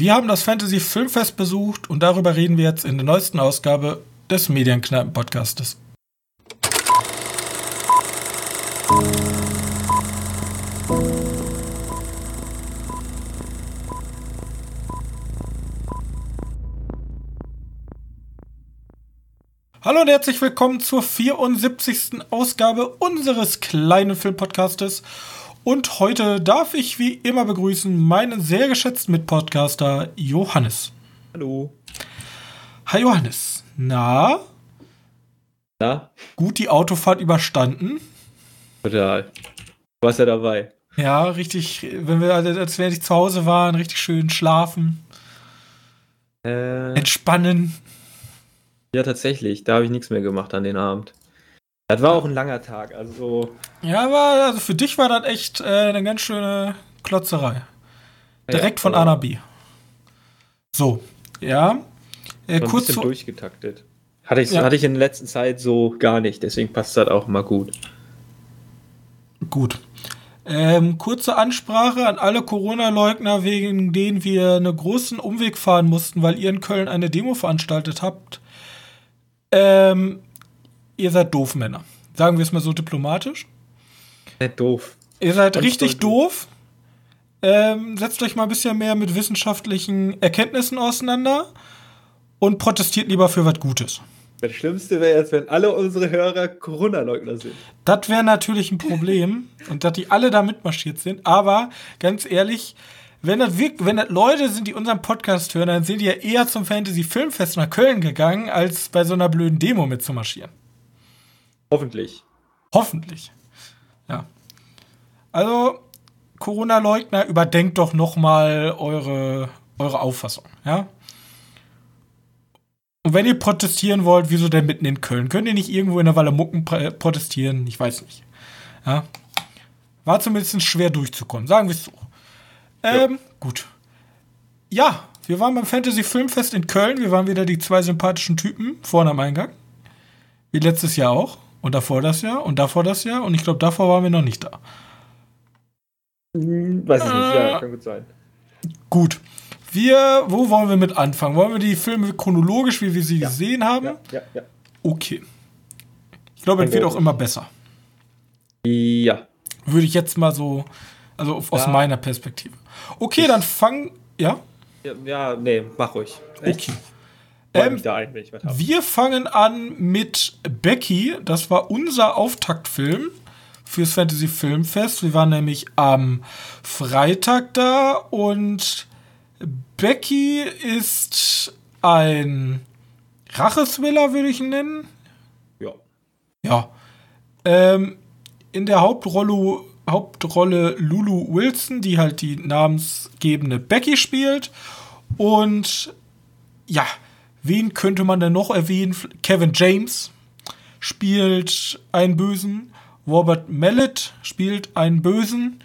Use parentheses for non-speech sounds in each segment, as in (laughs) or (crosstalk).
Wir haben das Fantasy Filmfest besucht und darüber reden wir jetzt in der neuesten Ausgabe des Medienkneipen Podcastes. Hallo und herzlich willkommen zur 74. Ausgabe unseres kleinen Filmpodcastes. Und heute darf ich wie immer begrüßen meinen sehr geschätzten Mitpodcaster Johannes. Hallo. Hi Johannes. Na? Na? Gut die Autofahrt überstanden? Total. Du warst ja dabei. Ja, richtig, wenn wir, als wir nicht zu Hause waren, richtig schön schlafen. Äh, Entspannen. ja, tatsächlich. Da habe ich nichts mehr gemacht an den Abend. Das war auch ein langer Tag. Also, Ja, aber also für dich war das echt äh, eine ganz schöne Klotzerei. Direkt ja, von A nach B. So, ja. Äh, so ein kurz bisschen durchgetaktet. Hatte ich, Ja. hatte ich in der letzten Zeit so gar nicht. Deswegen passt das auch mal gut. Gut. Ähm, kurze Ansprache an alle Corona-Leugner, wegen denen wir einen großen Umweg fahren mussten, weil ihr in Köln eine Demo veranstaltet habt. Ähm, ihr seid doof, Männer. Sagen wir es mal so diplomatisch. Nicht doof. Ihr seid Ganz richtig doll doof. Ähm, setzt euch mal ein bisschen mehr mit wissenschaftlichen Erkenntnissen auseinander und protestiert lieber für was Gutes. Das Schlimmste wäre jetzt, wenn alle unsere Hörer Corona-Leugner sind. Das wäre natürlich ein Problem (laughs) und dass die alle da mitmarschiert sind. Aber ganz ehrlich, wenn das, wenn das Leute sind, die unseren Podcast hören, dann sind die ja eher zum Fantasy Filmfest nach Köln gegangen, als bei so einer blöden Demo mitzumarschieren. Hoffentlich. Hoffentlich. Ja. Also, Corona-Leugner, überdenkt doch noch mal eure, eure Auffassung, ja? Und wenn ihr protestieren wollt, wieso denn mitten in Köln? Könnt ihr nicht irgendwo in der Wallemucken pr- protestieren? Ich weiß nicht. Ja? War zumindest schwer durchzukommen, sagen wir es so. Ähm, gut. Ja, wir waren beim Fantasy Filmfest in Köln. Wir waren wieder die zwei sympathischen Typen vorne am Eingang. Wie letztes Jahr auch. Und davor das Jahr und davor das Jahr. Und ich glaube, davor waren wir noch nicht da. Hm, weiß ich nicht. Äh. Ja, kann gut sein. Gut. Wir, wo wollen wir mit anfangen? Wollen wir die Filme chronologisch, wie wir sie gesehen haben? Ja, ja, ja. Okay. Ich glaube, es wird auch immer besser. Ja. Würde ich jetzt mal so, also aus Ja. meiner Perspektive. Okay, dann fang, ja? Ja, ja nee, mach ruhig. Okay. Freue Ähm, mich da ein, wenn ich was habe. Wir fangen an mit Becky. Das war unser Auftaktfilm fürs Fantasy Filmfest. Wir waren nämlich am Freitag da und Becky ist ein Rachethriller, würde ich ihn nennen. Ja. Ja. Ähm, in der Hauptrolle, Hauptrolle Lulu Wilson, die halt die namensgebende Becky spielt. Und ja, wen könnte man denn noch erwähnen? Kevin James spielt einen Bösen. Robert Mallet spielt einen Bösen.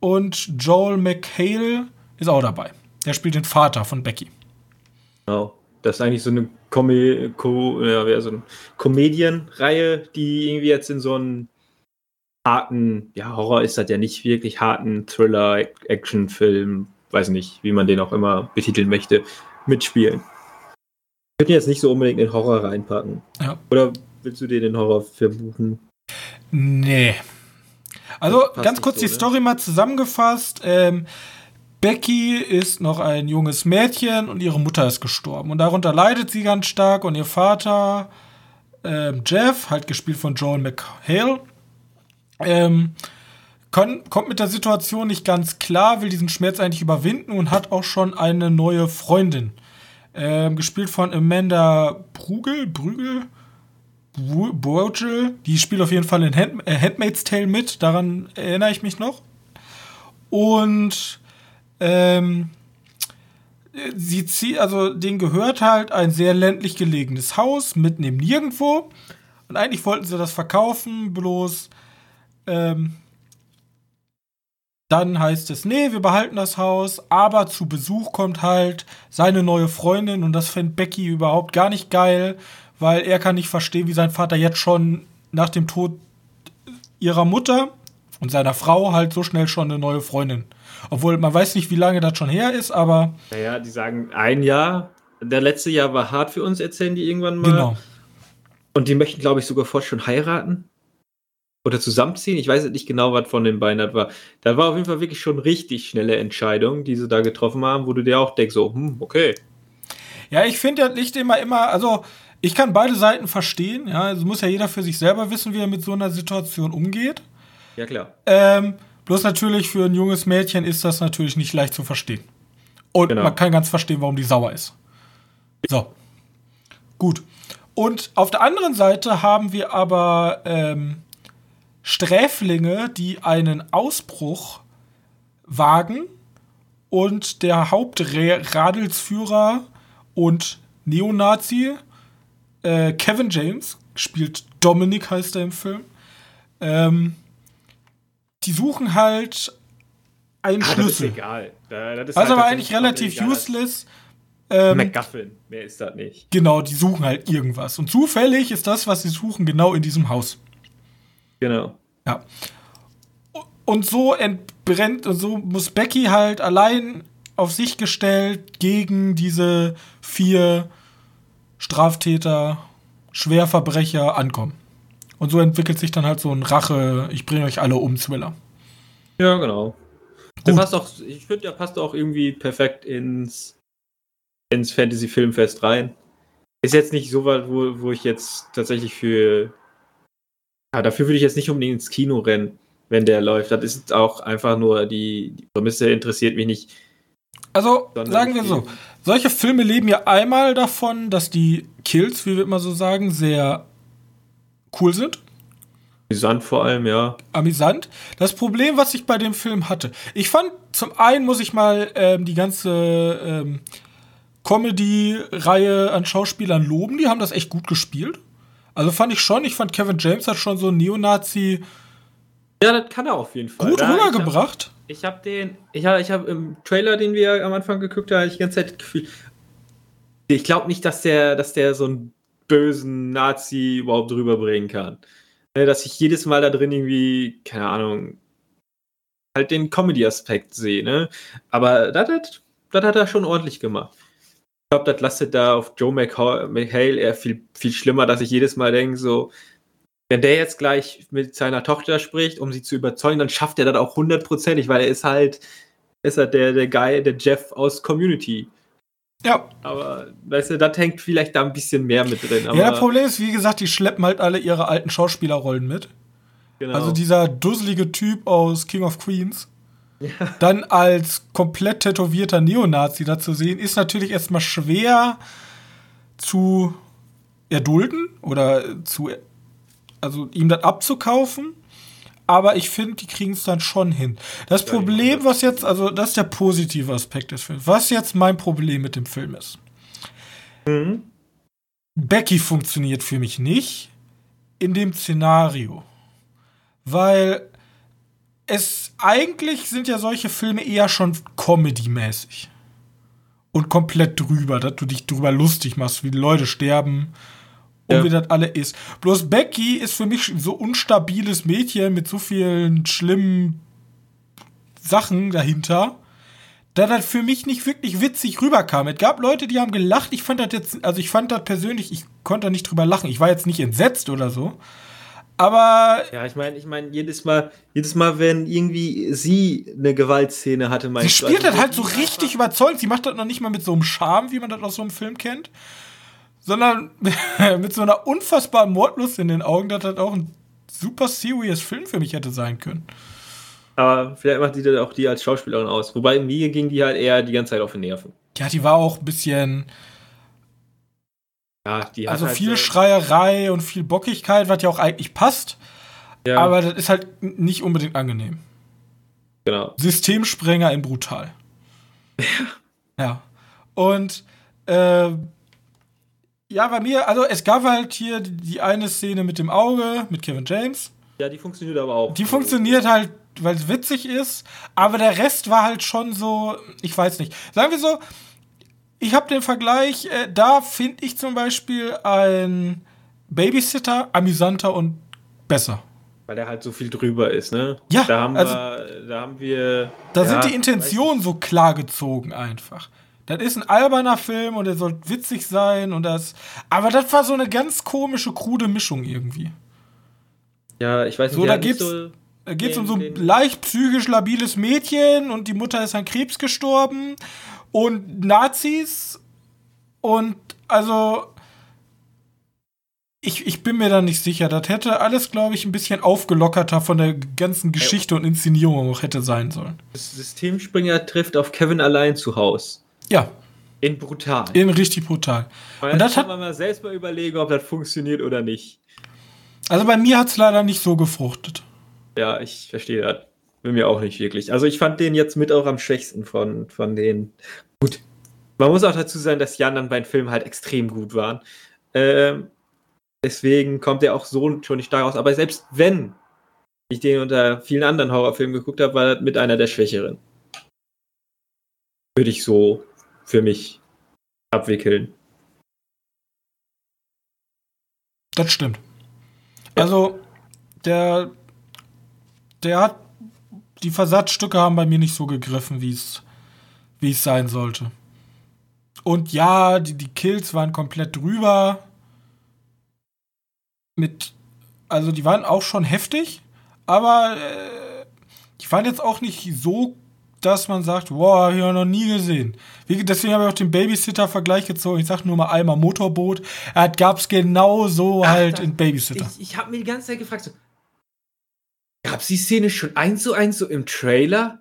Und Joel McHale ist auch dabei. Der spielt den Vater von Becky. Genau. Das ist eigentlich so eine Komö Ko ja, so eine Komedienreihe, die irgendwie jetzt in so einen harten, ja, Horror ist das ja nicht wirklich, harten Thriller, Actionfilm, weiß nicht, wie man den auch immer betiteln möchte, mitspielen. Könnten jetzt nicht so unbedingt den Horror reinpacken. Ja. Oder willst du dir den Horror verbuchen? Nee. Also ganz kurz so, die ne? Story mal zusammengefasst. Ähm, Becky ist noch ein junges Mädchen und ihre Mutter ist gestorben. Und darunter leidet sie ganz stark und ihr Vater, ähm, Jeff, halt gespielt von Joel McHale, ähm, kon- kommt mit der Situation nicht ganz klar, will diesen Schmerz eigentlich überwinden und hat auch schon eine neue Freundin. Ähm, gespielt von Amanda Brugel, Brügel, Brogel, die spielt auf jeden Fall in Hand, äh, Handmaid's Tale mit, daran erinnere ich mich noch. Und ähm, sie zieht, also denen gehört halt ein sehr ländlich gelegenes Haus mitten im Nirgendwo. Und eigentlich wollten sie das verkaufen, bloß ähm, dann heißt es, nee, wir behalten das Haus, aber zu Besuch kommt halt seine neue Freundin und das fände Becky überhaupt gar nicht geil, weil er kann nicht verstehen, wie sein Vater jetzt schon nach dem Tod ihrer Mutter und seiner Frau halt so schnell schon eine neue Freundin. Obwohl man weiß nicht, wie lange das schon her ist, aber. Naja, die sagen ein Jahr. Der letzte Jahr war hart für uns, erzählen die irgendwann mal. Genau. Und die möchten, glaube ich, sogar fort schon heiraten. Oder zusammenziehen. Ich weiß nicht genau, was von den beiden das war. Da war auf jeden Fall wirklich schon richtig schnelle Entscheidung, die sie da getroffen haben, wo du dir auch denkst, so, hm, okay. Ja, ich finde ja nicht immer immer, also ich kann beide Seiten verstehen. Ja, es muss ja jeder für sich selber wissen, wie er mit so einer Situation umgeht. Ja, klar. Ähm, bloß natürlich für ein junges Mädchen ist das natürlich nicht leicht zu verstehen. Und Genau. man kann ganz verstehen, warum die sauer ist. So. Gut. Und auf der anderen Seite haben wir aber ähm, Sträflinge, die einen Ausbruch wagen und der Hauptradelsführer und Neonazi äh, Kevin James spielt Dominic heißt er im Film. Ähm, die suchen halt einen Ah, das ist Schlüssel. egal. Da- Das ist Was halt aber eigentlich relativ useless. Ähm, MacGuffin, mehr ist das nicht. genau, die suchen halt irgendwas. Und zufällig ist das, was sie suchen, genau in diesem Haus. Genau. Ja. Und so entbrennt, und so muss Becky halt allein auf sich gestellt gegen diese vier Straftäter, Schwerverbrecher ankommen. Und so entwickelt sich dann halt so ein Rache, ich bringe euch alle um, Thriller. Ja, genau. Der Gut. passt auch, ich finde, der passt auch irgendwie perfekt ins, ins Fantasy-Filmfest rein. Ist jetzt nicht so weit, wo, wo ich jetzt tatsächlich für. Ja, dafür würde ich jetzt nicht unbedingt ins Kino rennen, wenn der läuft. Das ist auch einfach nur die, die Prämisse interessiert mich nicht. Also, sagen wir so, solche Filme leben ja einmal davon, dass die Kills, wie wir immer so sagen, sehr cool sind. Sand vor allem, ja. amüsant. Das Problem, was ich bei dem Film hatte, ich fand, zum einen muss ich mal ähm, die ganze ähm, Comedy-Reihe an Schauspielern loben, die haben das echt gut gespielt. Also fand ich schon, ich fand Kevin James hat schon so einen Neonazi Ja, das kann er auf jeden Fall. gut hab- rübergebracht. Ich habe den, ich habe ich hab im Trailer, den wir am Anfang geguckt haben, hab ich die ganze Zeit das Gefühl, ich glaube nicht, dass der, dass der so einen bösen Nazi überhaupt rüberbringen kann. Ne, Dass ich jedes Mal da drin irgendwie, keine Ahnung, halt den Comedy-Aspekt sehe, ne? Aber das, hat- das hat er schon ordentlich gemacht. Ich glaube, das lastet da auf Joe McHale, McHale eher viel, viel schlimmer, dass ich jedes Mal denke, so, wenn der jetzt gleich mit seiner Tochter spricht, um sie zu überzeugen, dann schafft er das auch hundertprozentig, weil er ist halt, ist halt der, der Guy, der Jeff aus Community. Ja. Aber, weißt du, das hängt vielleicht da ein bisschen mehr mit drin. Ja, das Problem ist, wie gesagt, die schleppen halt alle ihre alten Schauspielerrollen mit. genau. Also dieser dusselige Typ aus King of Queens. (laughs) Dann als komplett tätowierter Neonazi da zu sehen, ist natürlich erstmal schwer zu erdulden oder zu, also ihm das abzukaufen. Aber ich finde, die kriegen es dann schon hin. Das Ja, Problem, was jetzt, also das ist der positive Aspekt des Films. Was jetzt mein Problem mit dem Film ist. Mhm. Becky funktioniert für mich nicht in dem Szenario. Weil es eigentlich sind ja solche Filme eher schon Comedy-mäßig. Und komplett drüber, dass du dich drüber lustig machst, wie die Leute sterben und Ja. wie das alle ist. Bloß Becky ist für mich so unstabiles Mädchen mit so vielen schlimmen Sachen dahinter, da das für mich nicht wirklich witzig rüberkam. Es gab Leute, die haben gelacht. Ich fand das jetzt, also ich fand das persönlich, ich konnte da nicht drüber lachen. Ich war jetzt nicht entsetzt oder so. Aber Ja, ich meine, ich meine, jedes Mal, jedes Mal, wenn irgendwie sie eine Gewaltszene hatte, sie meinst du, spielt also das halt so richtig überzeugend. Sie macht das noch nicht mal mit so einem Charme, wie man das aus so einem Film kennt, sondern (laughs) mit so einer unfassbaren Mordlust in den Augen, dass das auch ein super serious Film für mich hätte sein können. Aber vielleicht macht die dann auch die als Schauspielerin aus. Wobei mir ging die halt eher die ganze Zeit auf die Nerven. Ja, die war auch ein bisschen, Ja, also halt viel so, Schreierei und viel Bockigkeit, was ja auch eigentlich passt. ja, Aber das ist halt nicht unbedingt angenehm. genau. Systemsprenger in brutal. (laughs) ja. Und äh, ja, bei mir, also es gab halt hier die eine Szene mit dem Auge, mit Kevin James. Ja, die funktioniert aber auch. Die funktioniert halt, weil es witzig ist, aber der Rest war halt schon so, ich weiß nicht. Sagen wir so, ich habe den Vergleich, äh, da finde ich zum Beispiel ein Babysitter amüsanter und besser. Weil er halt so viel drüber ist, ne? Ja, da haben also- wir, da haben wir. Da ja, sind die Intentionen so klar gezogen einfach. Das ist ein alberner Film und er soll witzig sein und das. Aber das war so eine ganz komische, krude Mischung irgendwie. Ja, ich weiß nicht, So, der da geht's- so. Da geht es um so ein leicht psychisch labiles Mädchen und die Mutter ist an Krebs gestorben und Nazis und also ich, ich bin mir da nicht sicher. Das hätte alles, glaube ich, ein bisschen aufgelockerter von der ganzen Geschichte und Inszenierung auch hätte sein sollen. Systemspringer trifft auf Kevin allein zu Haus. Ja, In brutal. in richtig brutal. Und und das das kann hat- man mal selbst mal überlegen, ob das funktioniert oder nicht. Also bei mir hat es leider nicht so gefruchtet. Ja, ich verstehe das. Bei mir auch nicht wirklich. Also ich fand den jetzt mit auch am schwächsten von, von den. Gut. Man muss auch dazu sagen, dass die anderen beiden Filme halt extrem gut waren. Ähm, deswegen kommt er auch so schon nicht daraus. Aber selbst wenn ich den unter vielen anderen Horrorfilmen geguckt habe, war das mit einer der Schwächeren. Würde ich so für mich abwickeln. Das stimmt. Also, der, der hat, die Versatzstücke haben bei mir nicht so gegriffen, wie es, wie es sein sollte. Und ja, die, die Kills waren komplett drüber. Mit, also die waren auch schon heftig, aber äh, die waren jetzt auch nicht so, dass man sagt, boah, hab ich noch nie gesehen. Wie, deswegen habe ich auch den Babysitter-Vergleich gezogen. Ich sag nur mal einmal Motorboot. Er gab es genau so Ach, halt da- in Babysitter. Ich, ich habe mir die ganze Zeit gefragt, so, gab es die Szene schon eins zu eins so im Trailer?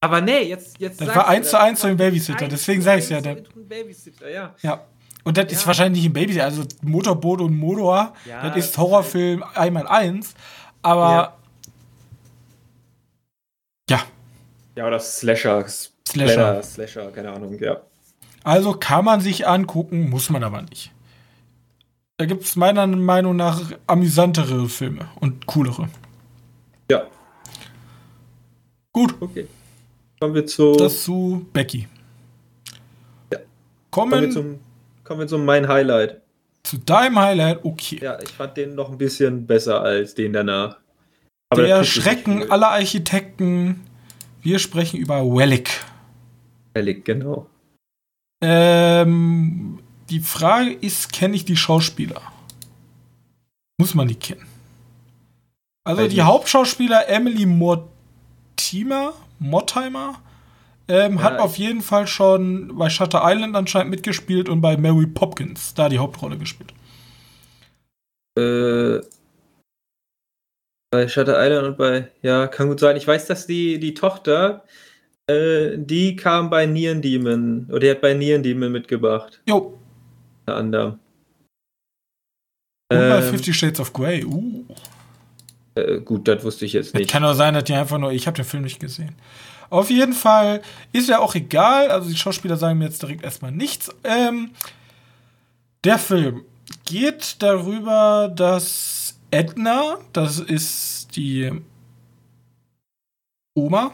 Aber nee, jetzt, jetzt Das war eins zu eins so im Babysitter, deswegen zu sag ich's ja, im Babysitter, ja. Ja. Und das ist Ja. wahrscheinlich nicht ein Babysitter, also Motorboot und Motor, Ja, das ist ist Horrorfilm einmal eins. Aber ja, Ja, oder Slasher. Slasher. Slasher, keine Ahnung, ja. also kann man sich angucken, muss man aber nicht. Da gibt es meiner Meinung nach amüsantere Filme und coolere. Ja, Gut, okay. Kommen wir zu, das zu Becky. kommen wir Kommen zum, kommen wir zu mein Highlight. zu deinem Highlight, okay. Ja, ich fand den noch ein bisschen besser als den danach. Der tut sich Schrecken aller Architekten. Wir sprechen über Wellick. Ehrlich, genau. Ähm, die Frage ist, kenne ich die Schauspieler? Muss man die kennen. Also Weiß die nicht. Hauptschauspieler Emily Mortimer, Mortimer ähm, Ja, hat auf jeden Fall schon bei Shutter Island anscheinend mitgespielt und bei Mary Popkins da die Hauptrolle gespielt. Äh, bei Shutter Island und bei, ja, kann gut sein. Ich weiß, dass die, die Tochter, äh, die kam bei Neon Demon, oder die hat bei Neon Demon mitgebracht, Jo, unter anderem. und bei Ähm, Fifty Shades of Grey. Uh. Äh, gut, das wusste ich jetzt nicht. kann auch sein, dass die einfach nur, ich habe den Film nicht gesehen. Auf jeden Fall ist ja auch egal, also die Schauspieler sagen mir jetzt direkt erstmal nichts. Ähm, der Film geht darüber, dass Edna, das ist die Oma,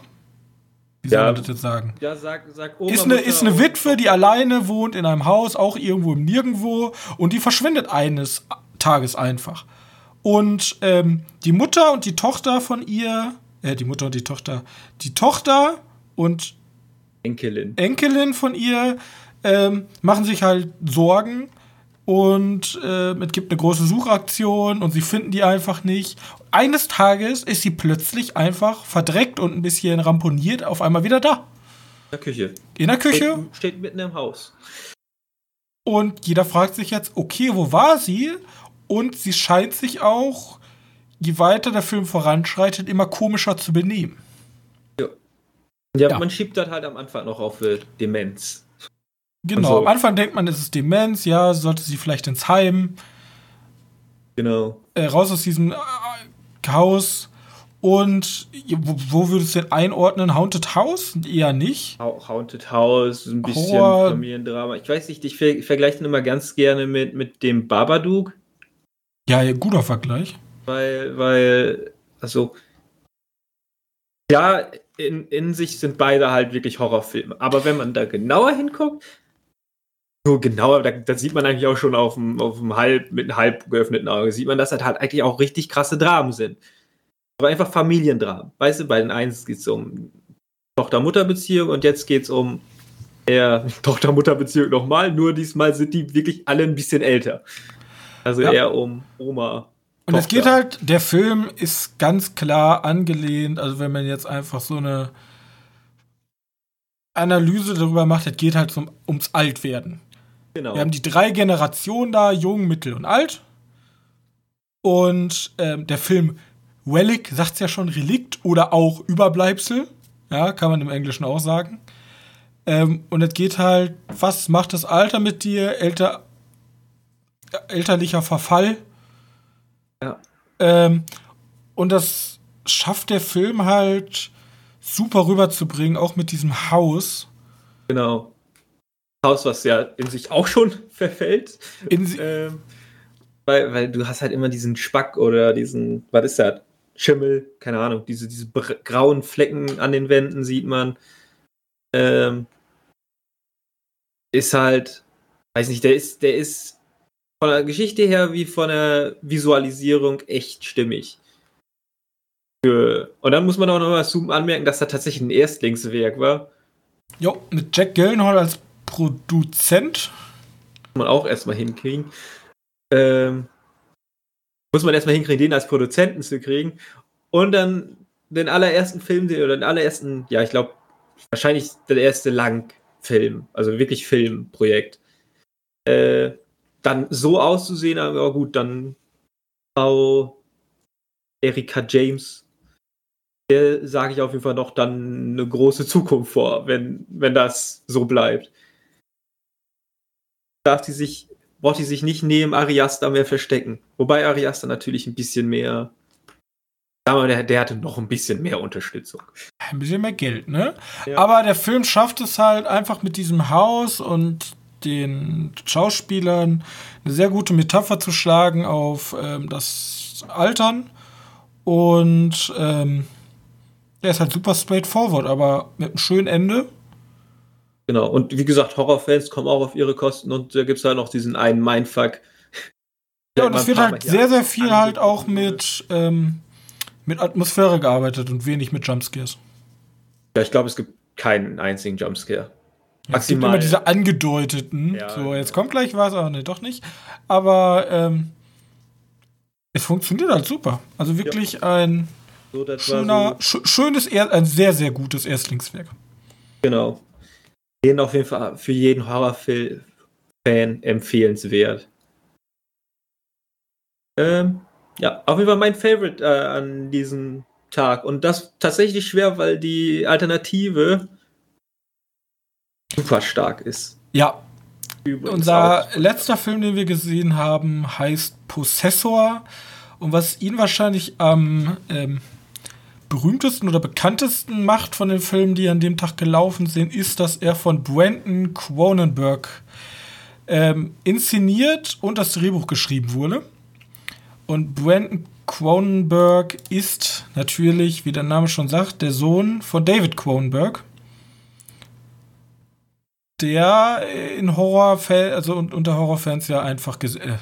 wie soll Ja. man das jetzt sagen? Ja, sag, sag Oma, Ist eine, ist eine Witwe, die alleine wohnt in einem Haus, auch irgendwo im Nirgendwo, und die verschwindet eines Tages einfach. Und ähm, die Mutter und die Tochter von ihr, äh, die Mutter und die Tochter, die Tochter und Enkelin. Enkelin von ihr ähm, machen sich halt Sorgen und äh, es gibt eine große Suchaktion und sie finden die einfach nicht. Eines Tages ist sie plötzlich einfach verdreckt und ein bisschen ramponiert auf einmal wieder da. In der Küche. In der Küche. Steht, steht mitten im Haus. Und jeder fragt sich jetzt, okay, wo war sie? Und sie scheint sich auch, je weiter der Film voranschreitet, immer komischer zu benehmen. Ja, Ja. man schiebt das halt am Anfang noch auf äh, Demenz. Genau, Also- am Anfang denkt man, es ist Demenz, ja, sollte sie vielleicht ins Heim, Genau. äh, raus aus diesem äh, Haus. Und wo, wo würdest du denn einordnen? Haunted House? Eher nicht. Ha- Haunted House, ein bisschen Horror. Familiendrama. Ich weiß nicht, ich ver vergleiche den immer ganz gerne mit, mit dem Babadook, Ja, guter Vergleich. weil, weil, also, ja, in, in sich sind beide halt wirklich Horrorfilme. Aber wenn man da genauer hinguckt, so genau, da, da, sieht man eigentlich auch schon auf dem, auf dem halb, mit einem halb geöffneten Auge, sieht man, dass das halt eigentlich auch richtig krasse Dramen sind. Aber einfach Familiendramen. Weißt du, bei den einen geht es um Tochter-Mutter-Beziehung und jetzt geht es um eher (laughs) Tochter-Mutter-Beziehung nochmal, nur diesmal sind die wirklich alle ein bisschen älter. Also ja. eher um Oma. Und es geht halt, der Film ist ganz klar angelehnt, also wenn man jetzt einfach so eine Analyse darüber macht, es geht halt zum, ums Altwerden. Genau. Wir haben die drei Generationen da, jung, mittel und alt. Und ähm, der Film Relic sagt es ja schon, Relikt oder auch Überbleibsel. Ja, kann man im Englischen auch sagen. Ähm, und es geht halt, was macht das Alter mit dir? Älter, elterlicher Verfall. Ja. Ähm, und das schafft der Film halt super rüberzubringen, auch mit diesem Haus. Genau. Haus, was ja in sich auch schon (laughs) verfällt. Ähm, weil, weil du hast halt immer diesen Spack oder diesen, was ist das? Schimmel, keine Ahnung, diese, diese grauen Flecken an den Wänden sieht man. Ähm, ist halt, weiß nicht, der ist, der ist von der Geschichte her wie von der Visualisierung echt stimmig. Und dann muss man auch noch mal anmerken, dass da tatsächlich ein Erstlingswerk war. Jo, mit Jack Gyllenhaal als Produzent. Muss man auch erstmal hinkriegen. Ähm, muss man erstmal hinkriegen, den als Produzenten zu kriegen. Und dann den allerersten Film, oder den allerersten, ja, ich glaube, wahrscheinlich der erste Langfilm, also wirklich Filmprojekt. Äh, dann so auszusehen, aber gut, dann Frau Erika James der sage ich auf jeden Fall noch dann eine große Zukunft vor, wenn, wenn das so bleibt. Darf die sich, braucht die sich nicht neben Ariasta mehr verstecken. Wobei Ariasta natürlich ein bisschen mehr, wir, der, der hatte noch ein bisschen mehr Unterstützung. Ein bisschen mehr Geld, ne? Ja. Aber der Film schafft es halt einfach mit diesem Haus und den Schauspielern eine sehr gute Metapher zu schlagen auf ähm, das Altern und ähm, der ist halt super straightforward, aber mit einem schönen Ende. Genau, und wie gesagt, Horrorfans kommen auch auf ihre Kosten und da gibt es halt noch diesen einen Mindfuck. Ja, und es wird halt sehr, sehr viel halt auch mit, ähm, mit Atmosphäre gearbeitet und wenig mit Jumpscares. Ja, ich glaube, es gibt keinen einzigen Jumpscare. Ja, es gibt immer diese angedeuteten. Ja, so, jetzt kommt gleich was, aber ne, doch nicht. Aber ähm, es funktioniert halt super. Also wirklich ja. ein so, Schöner, so schönes, ein sehr, sehr gutes Erstlingswerk. Genau. Den auf jeden Fall für jeden Horrorfilm-Fan empfehlenswert. Ähm, ja, auf jeden Fall mein Favorite äh, an diesem Tag. Und das tatsächlich schwer, weil die Alternative super stark ist. Ja. Übrigens Unser letzter Film, den wir gesehen haben, heißt Possessor. Und was ihn wahrscheinlich am ähm, berühmtesten oder bekanntesten macht von den Filmen, die an dem Tag gelaufen sind, ist, dass er von Brandon Cronenberg ähm, inszeniert und das Drehbuch geschrieben wurde. Und Brandon Cronenberg ist natürlich, wie der Name schon sagt, der Sohn von David Cronenberg, der in Horror, also unter Horrorfans ja einfach, äh,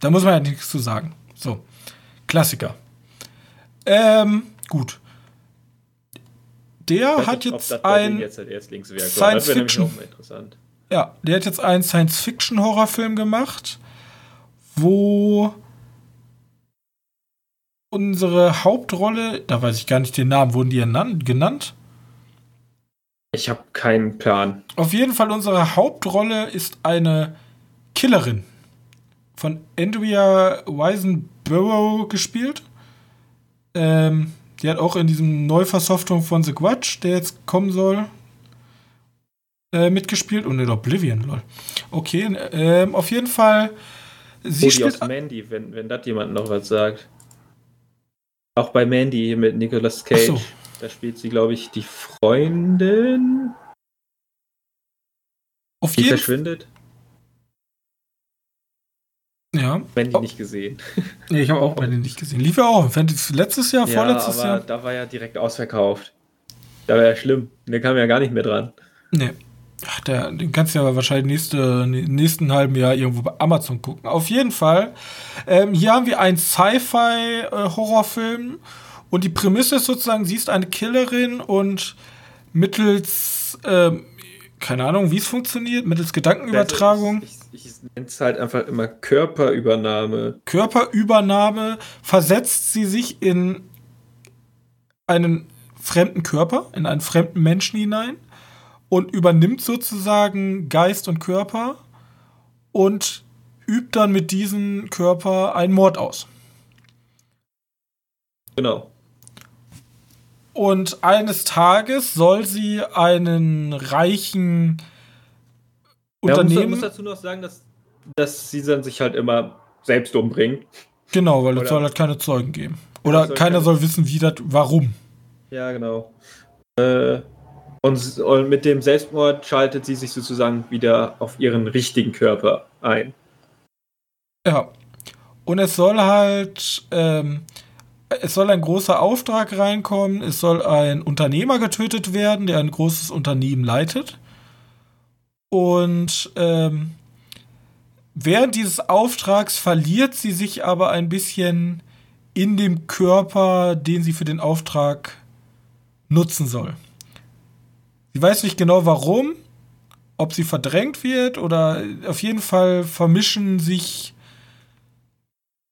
da muss man ja nichts zu sagen. So, Klassiker. Ähm, Gut. Der hat nicht, jetzt ein jetzt Science Fiction. Ja, der hat jetzt einen Science Fiction Horrorfilm gemacht, wo unsere Hauptrolle, da weiß ich gar nicht den Namen, wurden die genannt? Ich habe keinen Plan. Auf jeden Fall unsere Hauptrolle ist eine Killerin von Andrea Weisenborough gespielt. Ähm, die hat auch in diesem Neuversoftung von The Grudge, der jetzt kommen soll, äh, mitgespielt. Und in Oblivion, lol. Okay, ähm, auf jeden Fall. Sie Rudi spielt aus Mandy, wenn, wenn das jemand noch was sagt. Auch bei Mandy mit Nicolas Cage. So. Da spielt sie, glaube ich, die Freundin. Auf die jeden verschwindet. Ja. Mandy oh. nicht gesehen. (laughs) Nee, ich habe auch Mandy nicht gesehen. Lief ja auch. Letztes Jahr, ja, vorletztes aber Jahr. Da war ja direkt ausverkauft. Da war ja schlimm. Der kam ja gar nicht mehr dran. Nee. Ach, der, den kannst du ja wahrscheinlich nächste, nächsten halben Jahr irgendwo bei Amazon gucken. Auf jeden Fall. Ähm, hier haben wir einen Sci-Fi-Horrorfilm. Äh, und die Prämisse ist sozusagen, sie ist eine Killerin und mittels, ähm, keine Ahnung, wie es funktioniert, mittels Gedankenübertragung. Ich, ich, ich nenne es halt einfach immer Körperübernahme. Körperübernahme versetzt sie sich in einen fremden Körper, in einen fremden Menschen hinein und übernimmt sozusagen Geist und Körper und übt dann mit diesem Körper einen Mord aus. Genau. Und eines Tages soll sie einen reichen Unternehmen. Ja, muss, muss dazu noch sagen, dass, dass sie dann sich halt immer selbst umbringen. Genau, weil Oder? es soll halt keine Zeugen geben. Oder soll keiner soll wissen, wie das, warum. Ja, genau. Äh, und, und mit dem Selbstmord schaltet sie sich sozusagen wieder auf ihren richtigen Körper ein. Ja. Und es soll halt, ähm, es soll ein großer Auftrag reinkommen, es soll ein Unternehmer getötet werden, der ein großes Unternehmen leitet. Und ähm, während dieses Auftrags verliert sie sich aber ein bisschen in dem Körper, den sie für den Auftrag nutzen soll. Sie weiß nicht genau warum, ob sie verdrängt wird oder auf jeden Fall vermischen sich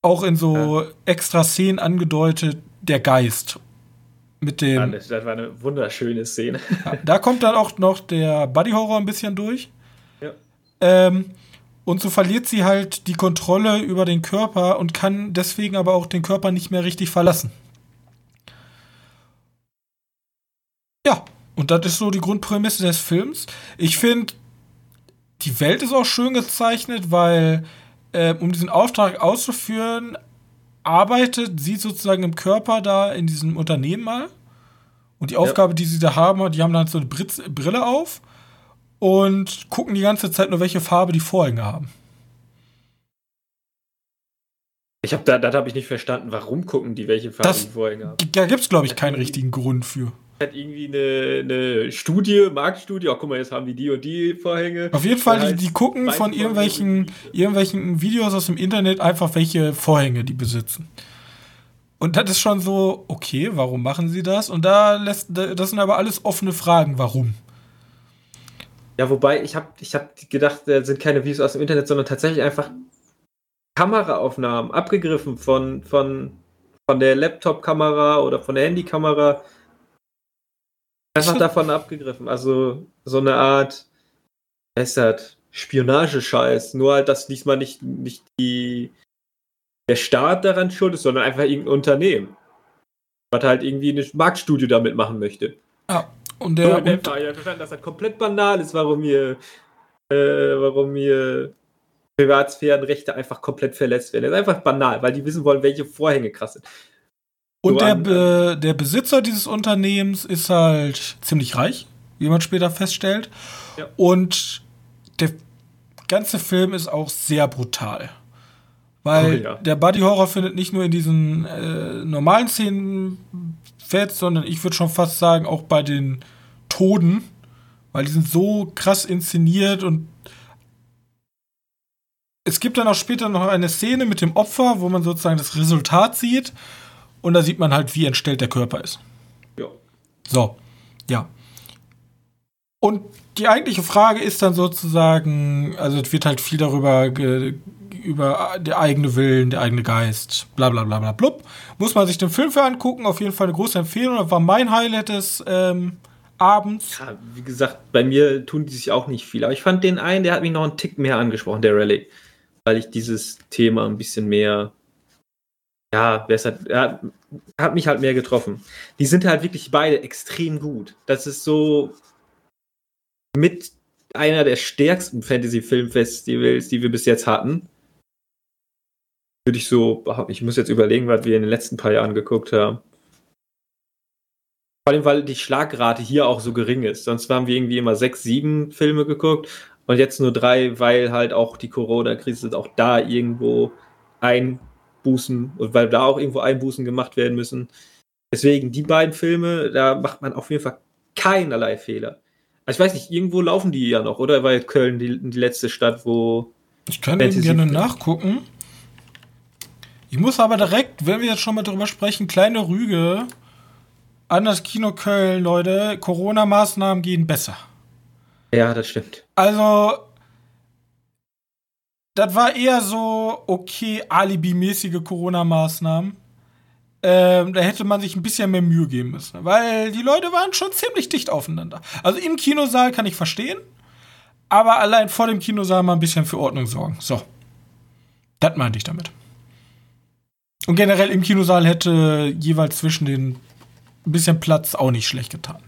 auch in so ja. extra Szenen angedeutet der Geist mit dem. das war eine wunderschöne Szene. Ja, da kommt dann auch noch der Buddy Horror ein bisschen durch. Ja. Ähm, und so verliert sie halt die Kontrolle über den Körper und kann deswegen aber auch den Körper nicht mehr richtig verlassen. Ja, und das ist so die Grundprämisse des Films. Ich finde, die Welt ist auch schön gezeichnet, weil äh, um diesen Auftrag auszuführen, arbeitet sie sozusagen im Körper da in diesem Unternehmen mal. Und die Aufgabe, die sie da haben, die haben dann so eine Brille auf und gucken die ganze Zeit nur, welche Farbe die Vorhänge haben. Ich habe da, das habe ich nicht verstanden. Warum gucken die, welche Farbe das, die Vorhänge haben? Da gibt es, glaube ich, keinen richtigen Grund für hat irgendwie eine, eine Studie, Marktstudie, oh, guck mal, jetzt haben die die und die Vorhänge. Auf jeden Fall, die, die gucken von irgendwelchen, irgendwelchen Videos aus dem Internet einfach, welche Vorhänge die besitzen. Und das ist schon so, okay, warum machen sie das? Und da lässt, das sind aber alles offene Fragen, warum. Ja, wobei, ich habe ich hab gedacht, da sind keine Videos aus dem Internet, sondern tatsächlich einfach Kameraaufnahmen, abgegriffen von, von, von der Laptop-Kamera oder von der Handykamera Einfach davon abgegriffen. Also so eine Art, es hat Spionagescheiß. Nur halt, dass diesmal nicht, nicht die, der Staat daran schuld ist, sondern einfach irgendein Unternehmen. Was halt irgendwie eine Marktstudie damit machen möchte. Ja, und der. Und der und ja verstanden, dass das komplett banal ist, warum hier, äh, warum hier Privatsphärenrechte einfach komplett verletzt werden. Das ist einfach banal, weil die wissen wollen, welche Vorhänge krass sind. Und der, Be der Besitzer dieses Unternehmens ist halt ziemlich reich, wie man später feststellt. Ja. Und der ganze Film ist auch sehr brutal. Weil oh, ja. der Buddy Horror findet nicht nur in diesen äh, normalen Szenen fett, sondern ich würde schon fast sagen, auch bei den Toden. Weil die sind so krass inszeniert und es gibt dann auch später noch eine Szene mit dem Opfer, wo man sozusagen das Resultat sieht. Und da sieht man halt, wie entstellt der Körper ist. Ja. So, ja. Und die eigentliche Frage ist dann sozusagen, also es wird halt viel darüber über der eigene Willen, der eigene Geist, bla bla bla bla blub. Muss man sich den Film für angucken, auf jeden Fall eine große Empfehlung. Das war mein Highlight des ähm, Abends. Ja, wie gesagt, bei mir tun die sich auch nicht viel. Aber ich fand den einen, der hat mich noch einen Tick mehr angesprochen, der Rallye. Weil ich dieses Thema ein bisschen mehr ja, hat, er hat mich halt mehr getroffen. Die sind halt wirklich beide extrem gut. Das ist so mit einer der stärksten Fantasy-Filmfestivals, die wir bis jetzt hatten. Würde ich so, ich muss jetzt überlegen, was wir in den letzten paar Jahren geguckt haben. Vor allem, weil die Schlagrate hier auch so gering ist. Sonst haben wir irgendwie immer sechs, sieben Filme geguckt und jetzt nur drei, weil halt auch die Corona-Krise auch da irgendwo ein Bußen, weil da auch irgendwo Einbußen gemacht werden müssen. Deswegen, die beiden Filme, da macht man auf jeden Fall keinerlei Fehler. Also ich weiß nicht, irgendwo laufen die ja noch, oder? Weil Köln die, die letzte Stadt, wo. Ich kann eben gerne nachgucken. Ich muss aber direkt, wenn wir jetzt schon mal drüber sprechen, kleine Rüge an das Kino Köln, Leute. Corona-Maßnahmen gehen besser. Ja, das stimmt. Also, das war eher so, okay, Alibi-mäßige Corona-Maßnahmen. Ähm, da hätte man sich ein bisschen mehr Mühe geben müssen. Weil die Leute waren schon ziemlich dicht aufeinander. Also im Kinosaal kann ich verstehen. Aber allein vor dem Kinosaal mal ein bisschen für Ordnung sorgen. So. Das meinte ich damit. Und generell im Kinosaal hätte jeweils zwischen den ein bisschen Platz auch nicht schlecht getan.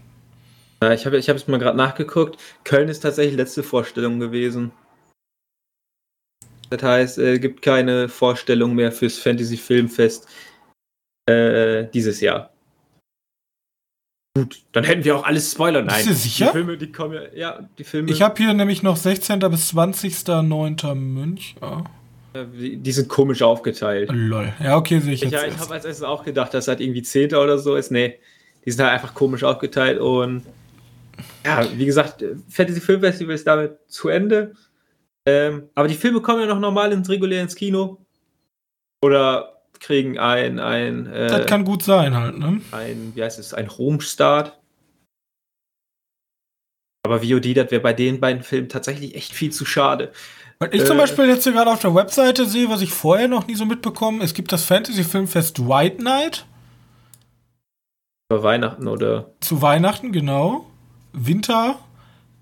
Ich habe ich es mal gerade nachgeguckt. Köln ist tatsächlich letzte Vorstellung gewesen. Das heißt, es gibt keine Vorstellung mehr fürs Fantasy Filmfest äh, dieses Jahr. Gut, dann hätten wir auch alles spoilern. Nein. Bist du sicher? Die Filme, die kommen ja, ja die Filme. Ich habe hier nämlich noch 16. bis 20.09. Münch. Ja. Die sind komisch aufgeteilt. Lol. Ja, okay, sehe ich jetzt. Ja, ich habe als erstes auch gedacht, dass das irgendwie 10. oder so ist. Nee, die sind halt einfach komisch aufgeteilt und ja, wie gesagt, Fantasy Film Festival ist damit zu Ende. Ähm, aber die Filme kommen ja noch normal ins regulär ins Kino. Oder kriegen ein. ein äh, das kann gut sein, halt, ne? Ein, wie heißt es, ein Home-Start. Aber VOD, das wäre bei den beiden Filmen tatsächlich echt viel zu schade. Weil ich äh, zum Beispiel jetzt hier gerade auf der Webseite sehe, was ich vorher noch nie so mitbekommen, es gibt das Fantasy Filmfest White Night. Über Weihnachten oder? Zu Weihnachten, genau. Winter.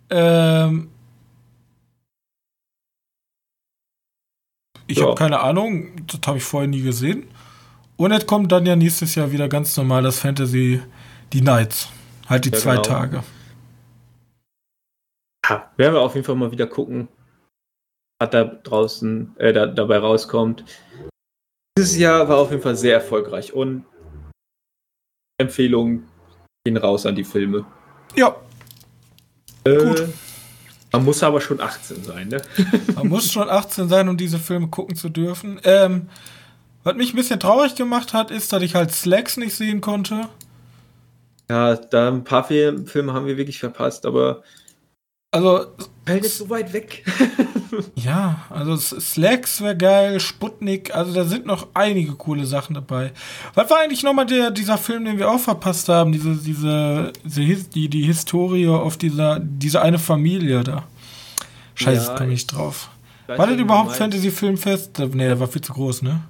Ähm, Ich ja. habe keine Ahnung, das habe ich vorher nie gesehen. Und jetzt kommt dann ja nächstes Jahr wieder ganz normal das Fantasy, die Nights. Halt die ja, zwei genau. Tage. Ja, werden wir auf jeden Fall mal wieder gucken, was da draußen äh, da, dabei rauskommt. Dieses Jahr war auf jeden Fall sehr erfolgreich und Empfehlungen gehen raus an die Filme. Ja. Äh, Gut. Man muss aber schon 18 sein, ne? (laughs) Man muss schon 18 sein, um diese Filme gucken zu dürfen. Ähm, was mich ein bisschen traurig gemacht hat, ist, dass ich halt Slacks nicht sehen konnte. Ja, da ein paar Filme haben wir wirklich verpasst, aber. Also. Welt ist so weit weg. (laughs) ja, also Slacks wäre geil, Sputnik, also da sind noch einige coole Sachen dabei. Was war eigentlich nochmal der, dieser Film, den wir auch verpasst haben? Diese, diese, diese die, die Historie auf dieser, diese eine Familie da. Scheiße, ja, komme ich drauf. War das überhaupt Fantasy Filmfest? Nee, der war viel zu groß, ne?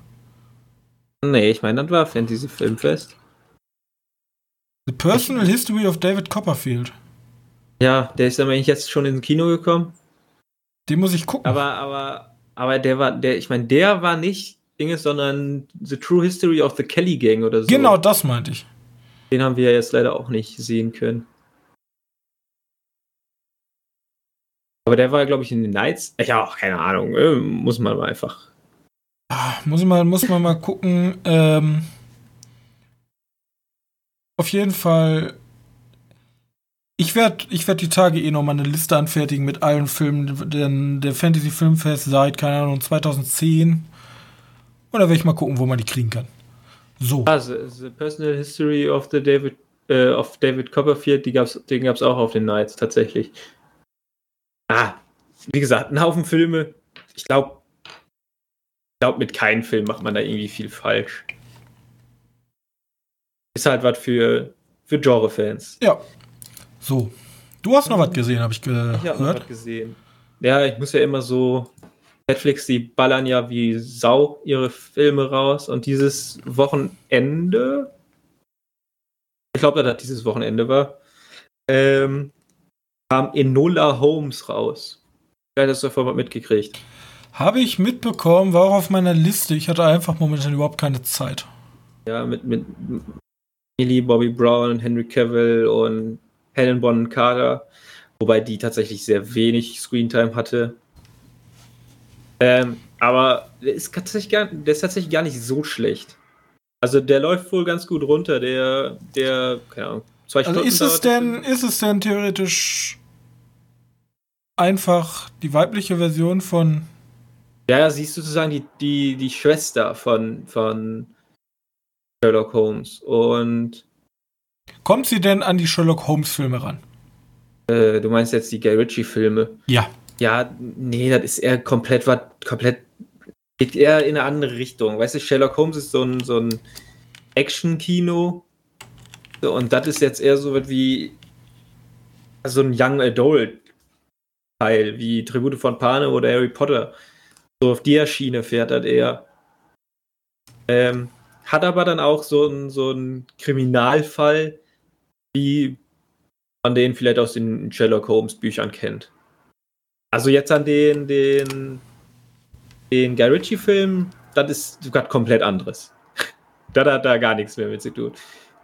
Nee, ich meine, das war Fantasy Filmfest. The Personal History of David Copperfield. Ja, der ist aber eigentlich jetzt schon ins Kino gekommen. Den muss ich gucken. Aber, aber, aber der war, der, ich meine, der war nicht Dinges, sondern The True History of the Kelly Gang oder so. Genau, das meinte ich. Den haben wir jetzt leider auch nicht sehen können. Aber der war, glaube ich, in den Nights. Ich habe auch keine Ahnung. Äh, muss man mal einfach. Ah, muss man, muss man mal gucken. Ähm, auf jeden Fall ich werde ich werd die Tage eh noch mal eine Liste anfertigen mit allen Filmen denn der Fantasy Filmfest seit, keine Ahnung, 2010. Und da werde ich mal gucken, wo man die kriegen kann. So. Also, the Personal History of the David, äh, of David Copperfield, die gab's, den gab es auch auf den Nights, tatsächlich. Ah, wie gesagt, ein Haufen Filme. Ich glaube, ich glaube, mit keinem Film macht man da irgendwie viel falsch. Ist halt was für, für Genre-Fans. Ja, so. Du hast noch was gesehen, habe ich gehört. Ich habe noch was gesehen. Ja, ich muss ja immer so. Netflix, die ballern ja wie Sau ihre Filme raus und dieses Wochenende, ich glaube, dass das dieses Wochenende war, ähm, kam Enola Holmes raus. Das hast du davor mitgekriegt. Habe ich mitbekommen, war auch auf meiner Liste. Ich hatte einfach momentan überhaupt keine Zeit. Ja, mit, mit Millie Bobby Brown, Henry Cavill und Helen Bonham Carter, wobei die tatsächlich sehr wenig Screentime hatte. Ähm, aber der ist, tatsächlich gar, der ist tatsächlich gar nicht so schlecht. Also der läuft wohl ganz gut runter, der, der, keine Ahnung, zwei also Stunden. Ist es denn, ist es denn theoretisch einfach die weibliche Version von. Ja, ja, sie ist sozusagen die, die, die Schwester von, von Sherlock Holmes. Und Kommt sie denn an die Sherlock Holmes Filme ran? Äh, du meinst jetzt die Guy Ritchie-Filme? Ja. Ja, nee, das ist eher komplett was, komplett, geht eher in eine andere Richtung. Weißt du, Sherlock Holmes ist so ein, so ein Action-Kino. Und das ist jetzt eher so was wie so ein Young Adult Teil, wie Tribute von Panem oder Harry Potter. So auf der Schiene fährt das eher. Ähm, hat aber dann auch so einen so Kriminalfall, wie man den vielleicht aus den Sherlock Holmes Büchern kennt. Also jetzt an den, den, den Guy Ritchie-Film, das ist was komplett anderes. (laughs) das hat da gar nichts mehr mit zu tun.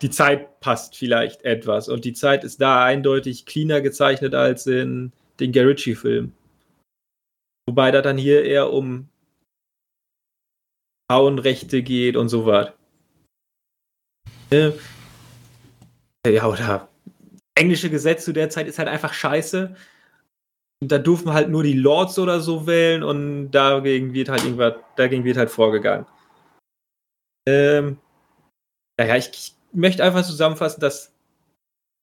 Die Zeit passt vielleicht etwas und die Zeit ist da eindeutig cleaner gezeichnet als in den Guy Ritchie-Film. Wobei da dann hier eher um Frauenrechte geht und so was. Ja, oder englische Gesetz zu der Zeit ist halt einfach scheiße. Und da durften halt nur die Lords oder so wählen und dagegen wird halt irgendwas, dagegen wird halt vorgegangen. Ähm, naja, ich, ich möchte einfach zusammenfassen, dass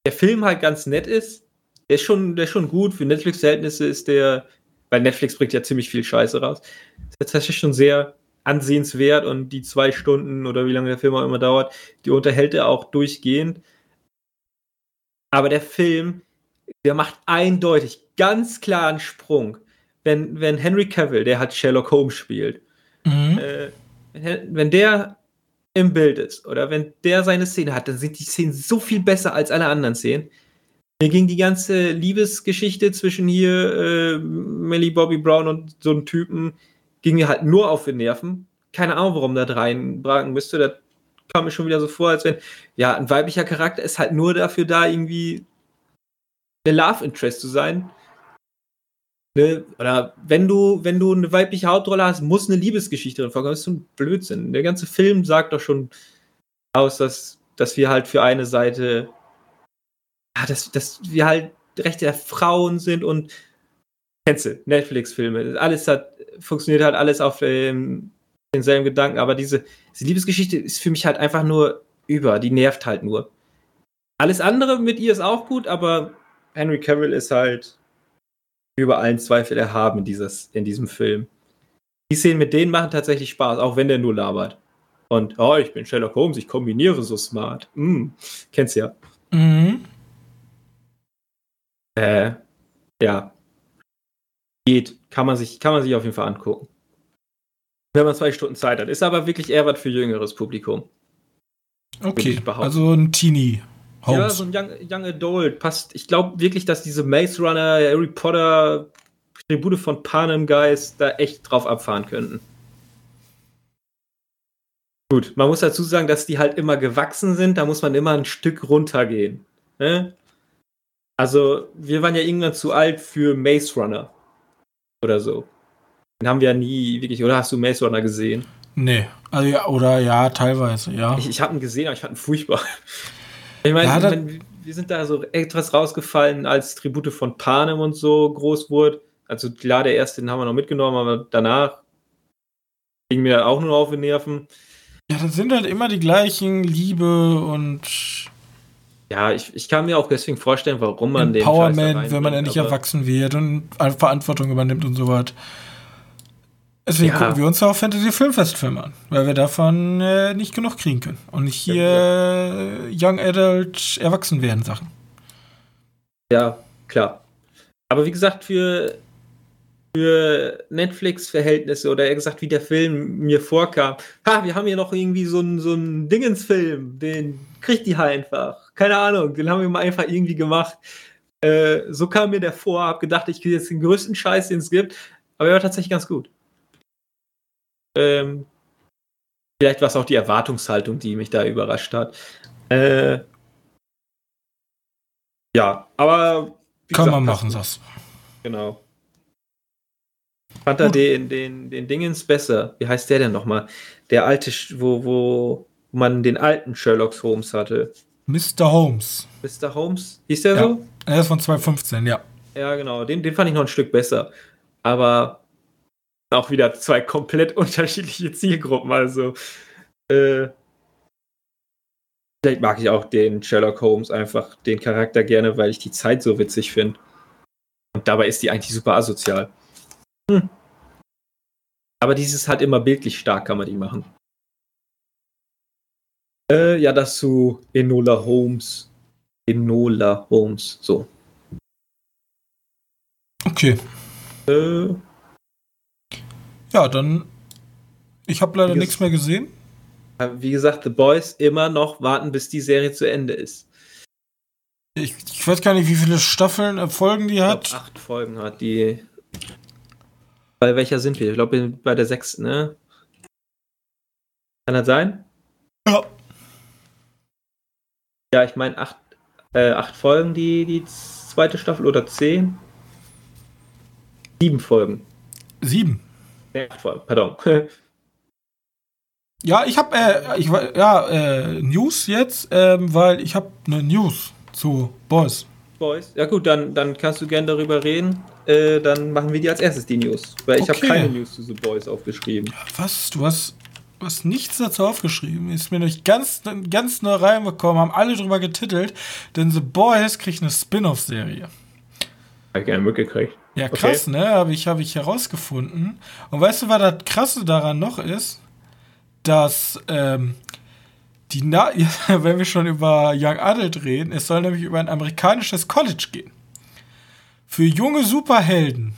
der Film halt ganz nett ist. Der ist schon, der ist schon gut. Für Netflix-Verhältnisse ist der, weil Netflix bringt ja ziemlich viel Scheiße raus. Ist tatsächlich schon sehr ansehenswert und die zwei Stunden oder wie lange der Film auch immer dauert, die unterhält er auch durchgehend. Aber der Film, der macht eindeutig ganz klar einen Sprung. Wenn, wenn Henry Cavill, der hat Sherlock Holmes spielt, mhm. äh, wenn der im Bild ist oder wenn der seine Szene hat, dann sind die Szenen so viel besser als alle anderen Szenen. Mir ging die ganze Liebesgeschichte zwischen hier äh, Millie Bobby Brown und so einem Typen, ging mir halt nur auf den Nerven. Keine Ahnung, warum das reinbraten müsste. Das kam mir schon wieder so vor, als wenn, ja, ein weiblicher Charakter ist halt nur dafür da, irgendwie eine Love Interest zu sein. Ne? Oder wenn du, wenn du eine weibliche Hauptrolle hast, muss eine Liebesgeschichte drin vorkommen. Das ist so ein Blödsinn. Der ganze Film sagt doch schon aus, dass, dass wir halt für eine Seite, ja, dass, dass wir halt Rechte der Frauen sind und kennst du, Netflix-Filme. Alles hat, funktioniert halt alles auf ähm, denselben Gedanken, aber diese, diese Liebesgeschichte ist für mich halt einfach nur über, die nervt halt nur. Alles andere mit ihr ist auch gut, aber Henry Cavill ist halt über allen Zweifel erhaben in, dieses, in diesem Film. Die Szenen mit denen machen tatsächlich Spaß, auch wenn der nur labert. Und, oh, ich bin Sherlock Holmes, ich kombiniere so smart. Mm, kennst ja. Mhm. Äh, ja. Geht. Kann man, sich, kann man sich auf jeden Fall angucken. Wenn man zwei Stunden Zeit hat. Ist aber wirklich eher was für jüngeres Publikum. Okay, also ein Teenie. Holmes. Ja, so ein Young, Young Adult passt. Ich glaube wirklich, dass diese Maze Runner, Harry Potter, Tribute von Panem Guys da echt drauf abfahren könnten. Gut, man muss dazu sagen, dass die halt immer gewachsen sind, da muss man immer ein Stück runtergehen. Ne? Also, wir waren ja irgendwann zu alt für Maze Runner. Oder so. Den haben wir ja nie wirklich, oder hast du Maze Runner gesehen? Nee, also ja, oder ja, teilweise, ja. Ich, ich habe ihn gesehen, aber ich fand ihn furchtbar. (laughs) Ich meine, ja, wir sind da so etwas rausgefallen, als Tribute von Panem und so groß wurde. Also klar, der erste, den haben wir noch mitgenommen, aber danach ging mir auch nur auf den Nerven. Ja, das sind halt immer die gleichen Liebe und. Ja, ich, ich kann mir auch deswegen vorstellen, warum man den. Empowerment, wenn man endlich erwachsen wird und Verantwortung übernimmt und so was. Deswegen ja. gucken wir uns auch Fantasy Filmfestfilme an, weil wir davon äh, nicht genug kriegen können. Und nicht hier ja. Young Adult erwachsen werden Sachen. Ja, klar. Aber wie gesagt, für, für Netflix-Verhältnisse oder eher gesagt, wie der Film mir vorkam, ha, wir haben hier noch irgendwie so einen so Dingensfilm, den kriegt die halt einfach. Keine Ahnung, den haben wir mal einfach irgendwie gemacht. Äh, so kam mir der vor, hab gedacht, ich kriege jetzt den größten Scheiß, den es gibt, aber er war tatsächlich ganz gut. Ähm, vielleicht war es auch die Erwartungshaltung, die mich da überrascht hat. Äh, ja, aber. Kann man machen, sagst Genau. Fand er den, den, den Dingens besser. Wie heißt der denn nochmal? Der alte, wo, wo man den alten Sherlock Holmes hatte. Mr. Holmes. Mr. Holmes? Hieß der ja. so? Er ist von 2015, ja. Ja, genau. Den, den fand ich noch ein Stück besser. Aber auch wieder zwei komplett unterschiedliche Zielgruppen. Also, äh, Vielleicht mag ich auch den Sherlock Holmes einfach, den Charakter gerne, weil ich die Zeit so witzig finde. Und dabei ist die eigentlich super asozial. Hm. Aber dieses halt immer bildlich stark kann man die machen. Äh, ja, das zu Enola Holmes. Enola Holmes, so. Okay. Äh, Ja, dann. Ich habe leider nichts mehr gesehen. wie gesagt, The Boys immer noch warten, bis die Serie zu Ende ist. Ich, ich weiß gar nicht, wie viele Staffeln, äh, Folgen die hat. acht Folgen hat die. Bei welcher sind wir? Ich glaube, bei der sechsten, ne? Kann das sein? Ja. Ja, ich meine, acht, äh, acht Folgen, die, die zweite Staffel oder zehn? Sieben Folgen. Sieben. Nee, acht Folgen, pardon. (laughs) Ja, ich habe äh, ich, ja, äh, News jetzt, ähm, weil ich habe eine News zu Boys. Boys. Ja gut, dann, dann kannst du gerne darüber reden. Äh, dann machen wir die als erstes, die News. Weil ich habe Okay. keine News zu The Boys aufgeschrieben. Was? Du hast, du hast nichts dazu aufgeschrieben. Ist mir nicht ganz, ganz neu reinbekommen, haben alle drüber getitelt, denn The Boys kriegt eine Spin-off-Serie. Hab ich gerne mitgekriegt. Ja, Okay. krass, ne? Habe ich, hab ich herausgefunden. Und weißt du, was das Krasse daran noch ist? Dass, ähm, die Na (laughs) wenn wir schon über Young Adult reden, es soll nämlich über ein amerikanisches College gehen. Für junge Superhelden,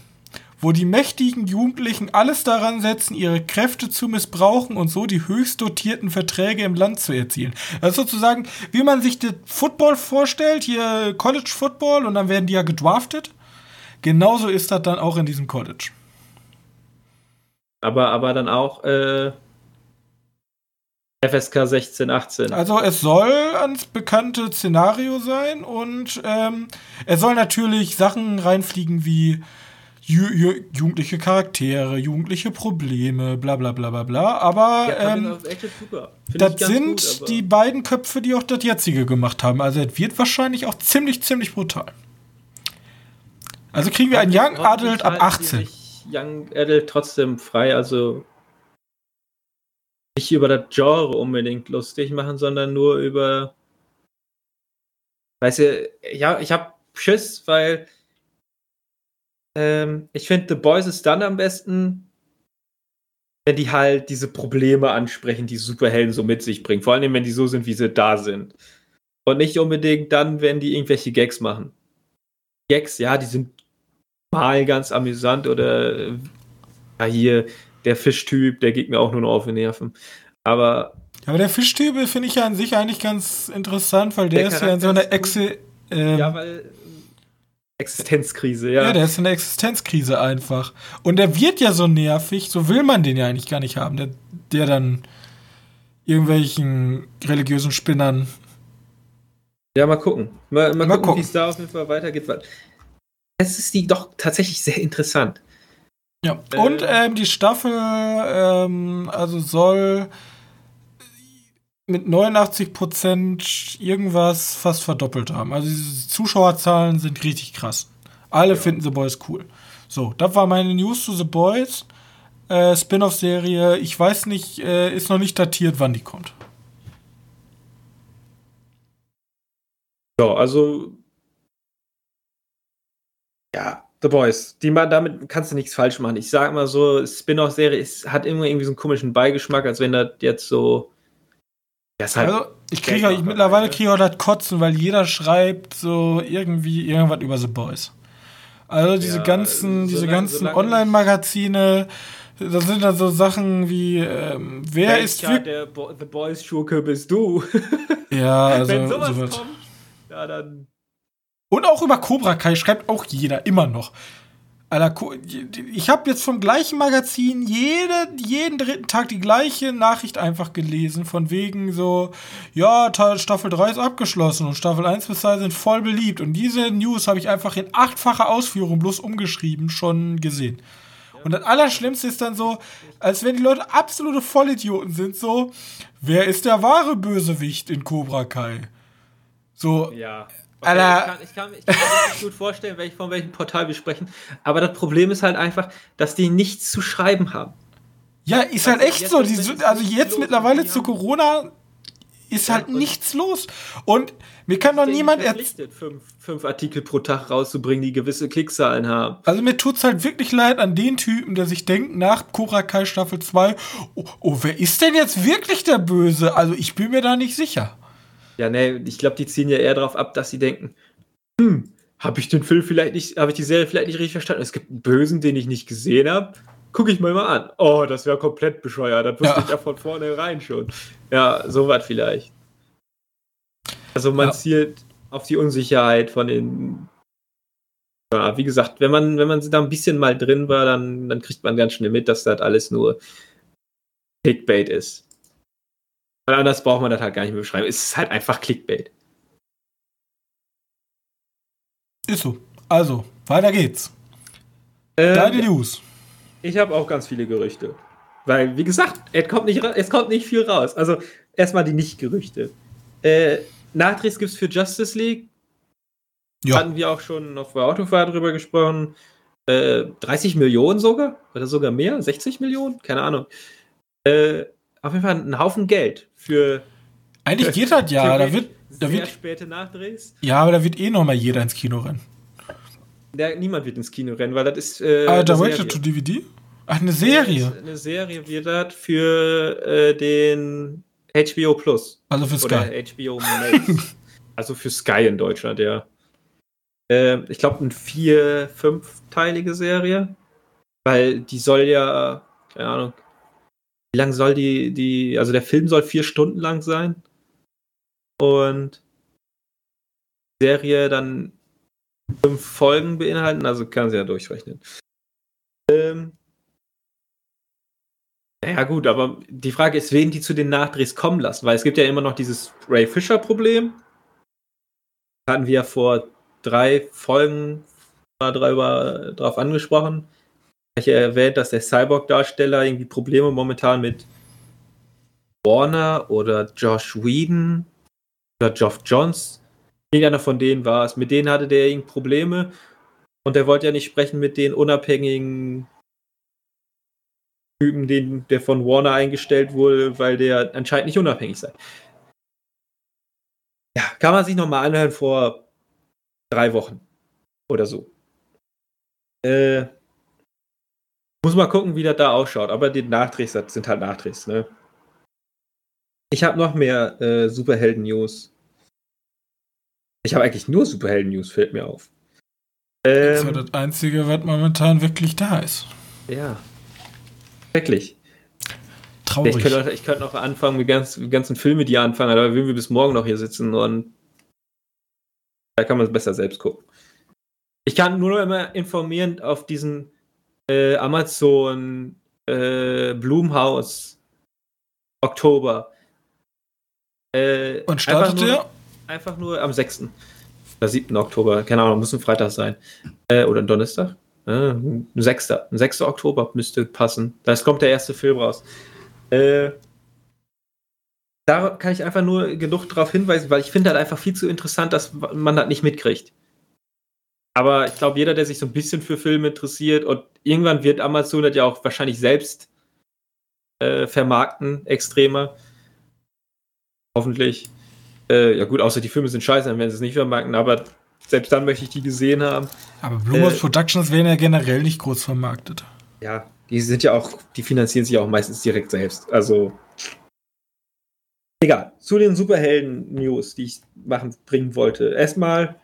wo die mächtigen Jugendlichen alles daran setzen, ihre Kräfte zu missbrauchen und so die höchst dotierten Verträge im Land zu erzielen. Also sozusagen, wie man sich das Football vorstellt, hier College Football und dann werden die ja gedraftet. Genauso ist das dann auch in diesem College. Aber, aber dann auch äh, FSK 16, 18. Also es soll ans bekannte Szenario sein und ähm, es soll natürlich Sachen reinfliegen wie ju ju jugendliche Charaktere, jugendliche Probleme, bla bla bla bla bla. Aber Ja, ähm, das sind gut, die beiden Köpfe, die auch das jetzige gemacht haben. Also es wird wahrscheinlich auch ziemlich, ziemlich brutal. Also kriegen wir ein Young Adult ab halten die 18. sich Young Adult trotzdem frei, also nicht über das Genre unbedingt lustig machen, sondern nur über. Weißt du, ja, ich hab Schiss, weil ähm, ich finde, The Boys ist dann am besten, wenn die halt diese Probleme ansprechen, die Superhelden so mit sich bringen. Vor allem, wenn die so sind, wie sie da sind. Und nicht unbedingt dann, wenn die irgendwelche Gags machen. Gags, ja, die sind mal ganz amüsant oder äh, ja, hier der Fischtyp, der geht mir auch nur noch auf die Nerven. Aber Aber der Fischtyp finde ich ja an sich eigentlich ganz interessant, weil der, Der ist ja in so einer Exe ähm, ja, weil Existenzkrise, ja. Ja, der ist in der Existenzkrise einfach. Und der wird ja so nervig, so will man den ja eigentlich gar nicht haben. Der, der dann irgendwelchen religiösen Spinnern. Ja, mal gucken. Mal, mal, Mal gucken, gucken. wie es da auf jeden Fall weitergeht. Es ist die doch tatsächlich sehr interessant. Ja. Äh. Und ähm, die Staffel ähm, also soll mit 89% irgendwas fast verdoppelt haben. Also die Zuschauerzahlen sind richtig krass. Alle finden The Boys cool. So, das war meine News zu The Boys. Äh, Spin-off-Serie, ich weiß nicht, äh, ist noch nicht datiert, wann die kommt. Ja, also. Ja, The Boys. Die, damit kannst du nichts falsch machen. Ich sag mal so, Spin-off-Serie hat immer irgendwie so einen komischen Beigeschmack, als wenn das jetzt so. Ist halt, Also, ich kriege macht mittlerweile kriege ich auch das Kotzen, weil jeder schreibt so irgendwie irgendwas über The Boys. Also diese Ja, ganzen, diese solange- ganzen solange Online-Magazine, da sind dann so Sachen wie, ähm, wer ist welcher wirklich. der Bo The Boys Schurke bist du? (laughs) Ja, also wenn sowas sowas. kommt, ja, dann. Und auch über Cobra Kai schreibt auch jeder, immer noch. Ich habe jetzt vom gleichen Magazin jede, jeden dritten Tag die gleiche Nachricht einfach gelesen, von wegen so, ja, Ta- Staffel 3 ist abgeschlossen und Staffel 1 bis 2 sind voll beliebt. Und diese News habe ich einfach in achtfacher Ausführung bloß umgeschrieben schon gesehen. Und das Allerschlimmste ist dann so, als wenn die Leute absolute Vollidioten sind, so, wer ist der wahre Bösewicht in Cobra Kai? So, Ja. Alter. ich, kann, ich, kann, ich kann mir nicht gut vorstellen, welch, von welchem Portal wir sprechen. Aber das Problem ist halt einfach, dass die nichts zu schreiben haben. Ja, ist halt Also echt jetzt so. Die, es also jetzt los- mittlerweile zu Corona ist halt nichts los. Und mir kann doch niemand erzählen. Fünf, fünf Artikel pro Tag rauszubringen, die gewisse Klickzahlen haben. Also mir tut's halt wirklich leid an den Typen, der sich denkt, nach Korakai Staffel 2, oh, oh, wer ist denn jetzt wirklich der Böse? Also ich bin mir da nicht sicher. Ja, nee, ich glaube, die ziehen ja eher darauf ab, dass sie denken, hm, habe ich den Film vielleicht nicht, habe ich die Serie vielleicht nicht richtig verstanden? Es gibt einen Bösen, den ich nicht gesehen habe. Gucke ich mal mal an. Oh, das wäre komplett bescheuert. Das wusste ja. ich ja von vornherein schon. Ja, so was vielleicht. Also man ja. zielt auf die Unsicherheit von den. Ja, wie gesagt, wenn man, wenn man da ein bisschen mal drin war, dann, dann kriegt man ganz schnell mit, dass das alles nur Clickbait ist. Weil anders braucht man das halt gar nicht mehr beschreiben. Es ist halt einfach Clickbait. Ist so. Also, weiter geht's. Ähm, Deine News. Ich habe auch ganz viele Gerüchte. Weil, wie gesagt, es kommt nicht, es kommt nicht viel raus. Also, erstmal die Nicht-Gerüchte. Äh, Nachdrehs gibt es für Justice League. Ja. Hatten wir auch schon auf der Autofahrt drüber gesprochen. Äh, 30 Millionen sogar? Oder sogar mehr? 60 Millionen? Keine Ahnung. Äh, auf jeden Fall ein Haufen Geld für. Eigentlich geht das ja. Da wird, da wird, späte Nachdrehs. Ja, aber da wird eh noch mal jeder ins Kino rennen. Der, niemand wird ins Kino rennen, weil das ist. Äh, ah, Directed to DVD? Ach, eine Serie. Eine Serie wird das für äh, den HBO Plus. Also für Sky. Oder HBO Max. (laughs) also für Sky in Deutschland, ja. Äh, ich glaube, eine vier-, fünfteilige Serie. Weil die soll ja, keine Ahnung, wie lang soll die, die, also der Film soll vier Stunden lang sein. Und die Serie dann fünf Folgen beinhalten, also kann sie ja durchrechnen. Ähm, ja gut, aber die Frage ist, wen die zu den Nachdrehs kommen lassen, weil es gibt ja immer noch dieses Ray Fisher-Problem. Hatten wir ja vor drei Folgen mal drüber, drauf angesprochen. Ich erwähnt, dass der Cyborg-Darsteller irgendwie Probleme momentan mit Warner oder Josh Whedon oder Geoff Johns Irgendeiner von denen war es. Mit denen hatte der irgendwie Probleme und der wollte ja nicht sprechen mit den unabhängigen Typen, den, der von Warner eingestellt wurde, weil der anscheinend nicht unabhängig sei. Ja, kann man sich nochmal anhören vor drei Wochen oder so. Äh, muss mal gucken, wie das da ausschaut. Aber die Nachdrehs sind halt Nachdrehs, ne? Ich habe noch mehr äh, Superhelden-News. Ich habe eigentlich nur Superhelden-News, fällt mir auf. Ähm, das ist ja das Einzige, was momentan wirklich da ist. Ja. Wirklich. Traurig. Ich könnte, ich könnte noch anfangen mit ganz, ganzen Filmen, die anfangen, aber würden wir bis morgen noch hier sitzen und da kann man es besser selbst gucken. Ich kann nur noch immer informieren auf diesen äh, Amazon äh, Blumhaus Oktober. Äh, und startet der? einfach nur am 6. oder 7. Oktober. Keine Ahnung, muss ein Freitag sein. Äh, oder ein Donnerstag. Äh, ein 6. Ein 6. Oktober müsste passen. Da kommt der erste Film raus. Äh, da kann ich einfach nur genug darauf hinweisen, weil ich finde halt einfach viel zu interessant, dass man das nicht mitkriegt. Aber ich glaube, jeder, der sich so ein bisschen für Filme interessiert und irgendwann wird Amazon das ja auch wahrscheinlich selbst äh, vermarkten, extremer. Hoffentlich. Äh, ja gut, außer die Filme sind scheiße, dann werden sie es nicht vermarkten, aber selbst dann möchte ich die gesehen haben. Aber Blumhouse äh, Productions werden ja generell nicht groß vermarktet. Ja, die sind ja auch, die finanzieren sich auch meistens direkt selbst. Also egal. Zu den Superhelden-News, die ich machen, bringen wollte. Erstmal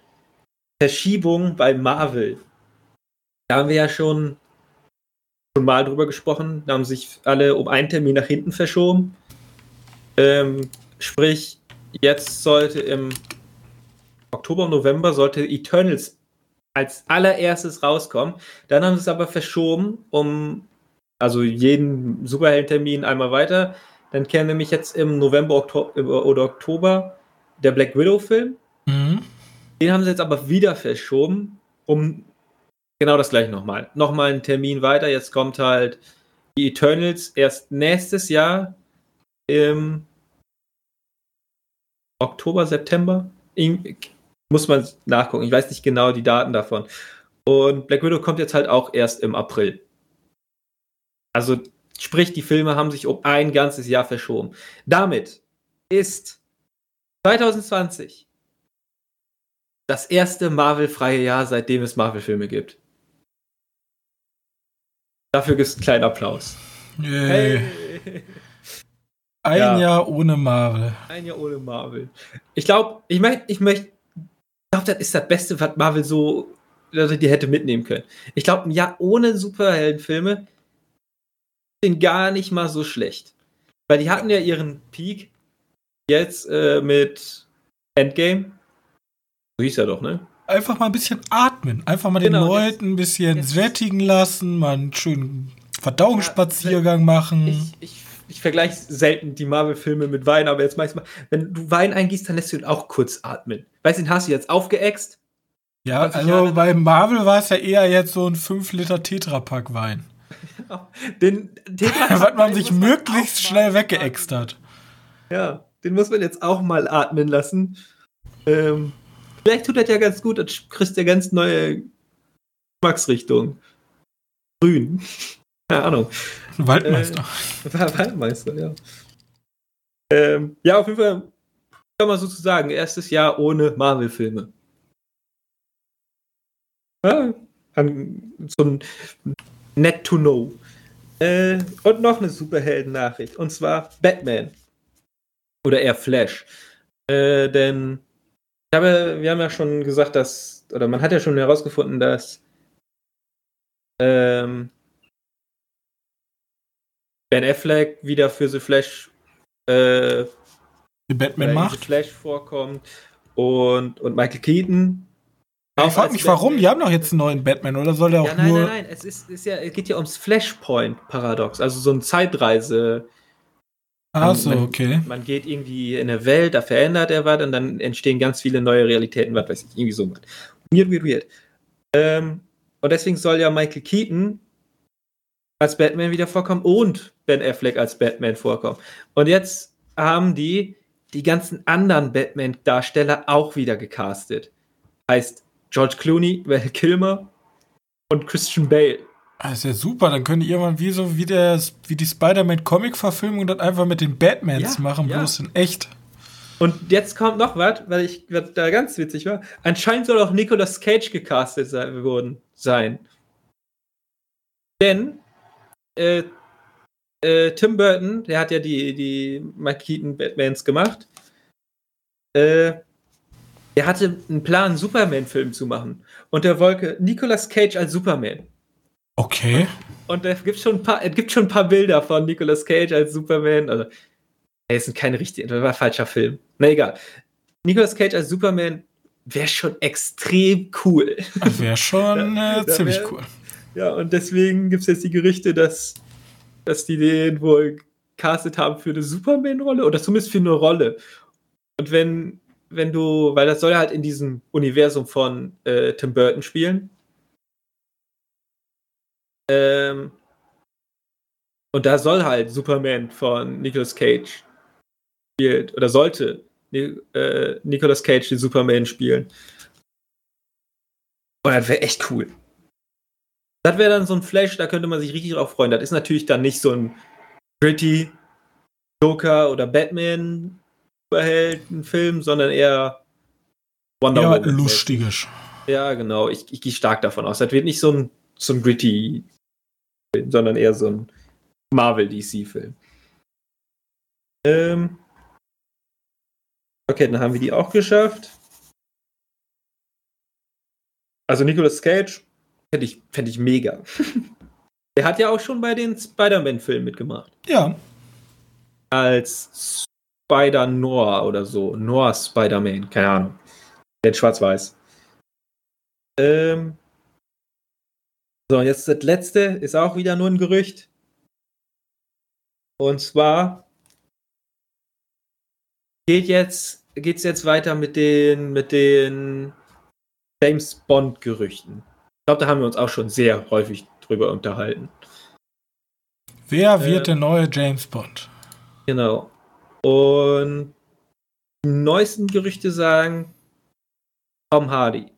Verschiebung bei Marvel. Da haben wir ja schon, schon mal drüber gesprochen. Da haben sich alle um einen Termin nach hinten verschoben. Ähm, sprich, jetzt sollte im Oktober, November sollte Eternals als allererstes rauskommen. Dann haben sie es aber verschoben, um also jeden Superhelden-Termin einmal weiter. Dann käme nämlich jetzt im November Oktober, oder Oktober der Black Widow-Film. Den haben sie jetzt aber wieder verschoben, um genau das gleiche nochmal. Nochmal einen Termin weiter. Jetzt kommt halt die Eternals erst nächstes Jahr im Oktober, September. Muss man nachgucken. Ich weiß nicht genau die Daten davon. Und Black Widow kommt jetzt halt auch erst im April. Also sprich, die Filme haben sich um ein ganzes Jahr verschoben. Damit ist 2020. Das erste Marvel-freie Jahr, seitdem es Marvel-Filme gibt. Dafür gibt es einen kleinen Applaus. Yay. Ein Ja. Jahr ohne Marvel. Ein Jahr ohne Marvel. Ich glaube, ich möchte, ich möchte, ich glaube, das ist das Beste, was Marvel so, also die hätte mitnehmen können. Ich glaube, ein Jahr ohne Superheldenfilme sind gar nicht mal so schlecht. Weil die hatten ja ihren Peak jetzt äh, mit Endgame. So hieß er doch, ne? Einfach mal ein bisschen atmen. Einfach mal den Genau, Leuten ein bisschen jetzt- sättigen lassen, mal einen schönen Verdauungsspaziergang machen. Ich, ich, ich vergleiche selten die Marvel-Filme mit Wein, aber jetzt manchmal, wenn du Wein eingießt, dann lässt du ihn auch kurz atmen. Weißt du, den hast du jetzt aufgeäxt. ja, 20 also Jahre- bei Marvel war es ja eher jetzt so ein 5 Liter Tetrapack Wein. (laughs) Den Tetra (laughs) Was man sich möglichst schnell weggeäxt hat. Ja, den muss man jetzt auch mal atmen lassen. Ähm, vielleicht tut das ja ganz gut, das kriegst ja ganz neue Geschmacksrichtung. Grün. (laughs) Keine Ahnung. Waldmeister. War (laughs) Waldmeister, ja. Ähm, ja, auf jeden Fall kann man sozusagen erstes Jahr ohne Marvel-Filme. Ja, so ein Net to know. Äh, und noch eine Superhelden-Nachricht. Und zwar Batman. Oder eher Flash. Äh, denn habe, wir haben ja schon gesagt, dass, oder man hat ja schon herausgefunden, dass ähm, Ben Affleck wieder für The Flash äh, Die Batman macht. The Flash vorkommt und, und Michael Keaton. Ich auch frage mich, warum? Die haben doch jetzt einen neuen Batman, oder soll der auch Ja, nein, nur. nein, nein. Es, ist, ist ja, es geht ja ums Flashpoint-Paradox, also so ein Zeitreise. Ah, so, man, okay. Man geht irgendwie in eine Welt, da verändert er was und dann entstehen ganz viele neue Realitäten, was weiß ich, irgendwie so was. Weird, weird, weird. Ähm, und deswegen soll ja Michael Keaton als Batman wieder vorkommen und Ben Affleck als Batman vorkommen. Und jetzt haben die die ganzen anderen Batman-Darsteller auch wieder gecastet. Heißt George Clooney, Val Kilmer und Christian Bale. Ah, ist ja super, dann können die irgendwann wie so wie, der, wie die Spider-Man-Comic-Verfilmung das einfach mit den Batmans Ja, machen, ja. bloß in echt. Und jetzt kommt noch was, weil ich was da ganz witzig war. Anscheinend soll auch Nicolas Cage gecastet sein, worden sein. Denn äh, äh, Tim Burton, der hat ja die, die Mike Keaton Batmans gemacht. Äh, der hatte einen Plan, einen Superman-Film zu machen. Und der wollte Nicolas Cage als Superman. Okay. Und es gibt schon ein paar, es gibt schon ein paar Bilder von Nicolas Cage als Superman. Also, ey, es sind keine richtigen, das war ein falscher Film. Na egal. Nicolas Cage als Superman wäre schon extrem cool. Das wäre schon (laughs) äh, da ziemlich wär- cool. Ja, und deswegen gibt es jetzt die Gerüchte, dass, dass die den wohl castet haben für eine Superman-Rolle oder zumindest für eine Rolle. Und wenn, wenn du, weil das soll ja halt in diesem Universum von äh, Tim Burton spielen. Ähm, und da soll halt Superman von Nicolas Cage spielt oder sollte äh, Nicolas Cage den Superman spielen. Und das wäre echt cool. Das wäre dann so ein Flash, da könnte man sich richtig drauf freuen. Das ist natürlich dann nicht so ein gritty Joker oder Batman Superheldenfilm, sondern eher Wonder Ja, Woman. lustiges. Ja, genau. Ich, ich gehe stark davon aus. Das wird nicht so ein, so ein gritty Film, sondern eher so ein Marvel-DC-Film. Ähm. Okay, dann haben wir die auch geschafft. Also Nicolas Cage fände ich, fänd ich mega. (laughs) Der hat ja auch schon bei den Spider-Man-Filmen mitgemacht. Ja. Als Spider-Noir oder so. Noir Spider-Man, keine Ahnung. Der Schwarz-Weiß. Ähm. So, jetzt das letzte ist auch wieder nur ein Gerücht. Und zwar geht jetzt, geht's jetzt weiter mit den, mit den James Bond-Gerüchten. Ich glaube, da haben wir uns auch schon sehr häufig drüber unterhalten. Wer Äh, wird der neue James Bond? Genau. Und die neuesten Gerüchte sagen Tom Hardy.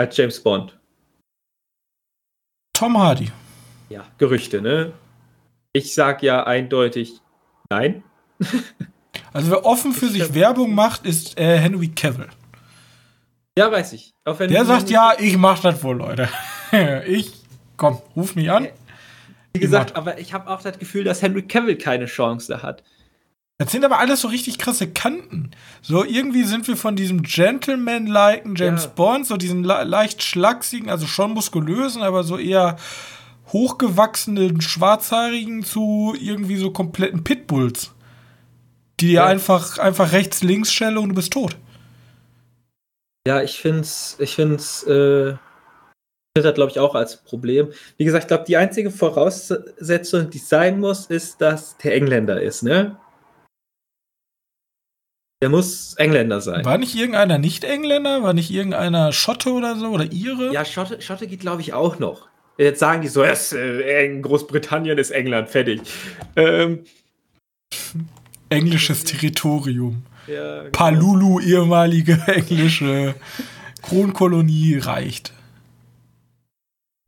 Als James Bond. Tom Hardy. Ja, Gerüchte, ne? Ich sag ja eindeutig nein. (laughs) Also wer offen für sich Werbung macht, ist äh, Henry Cavill. Ja, weiß ich. Der sagt, ja, ich mach das wohl, Leute. (laughs) ich, komm, ruf mich an. Wie gesagt, aber ich habe auch das Gefühl, dass Henry Cavill keine Chance hat. Das sind aber alles so richtig krasse Kanten. So irgendwie sind wir von diesem Gentleman-liken James ja. Bond, so diesen le leicht schlachsigen, also schon muskulösen, aber so eher hochgewachsenen Schwarzhaarigen zu irgendwie so kompletten Pitbulls. Die dir ja. einfach, einfach rechts, links schelle und du bist tot. Ja, ich find's, ich find's, äh, das, glaube ich, auch als Problem. Wie gesagt, ich glaube, die einzige Voraussetzung, die sein muss, ist, dass der Engländer ist, ne? Der muss Engländer sein. War nicht irgendeiner nicht Engländer? War nicht irgendeiner Schotte oder so? Oder Ire? Ja, Schotte, Schotte geht, glaube ich, auch noch. Jetzt sagen die so, yes, äh, Großbritannien ist England, fertig. Ähm. (laughs) Englisches Territorium. Ja, genau. Palulu, ehemalige (laughs) englische Kronkolonie, reicht.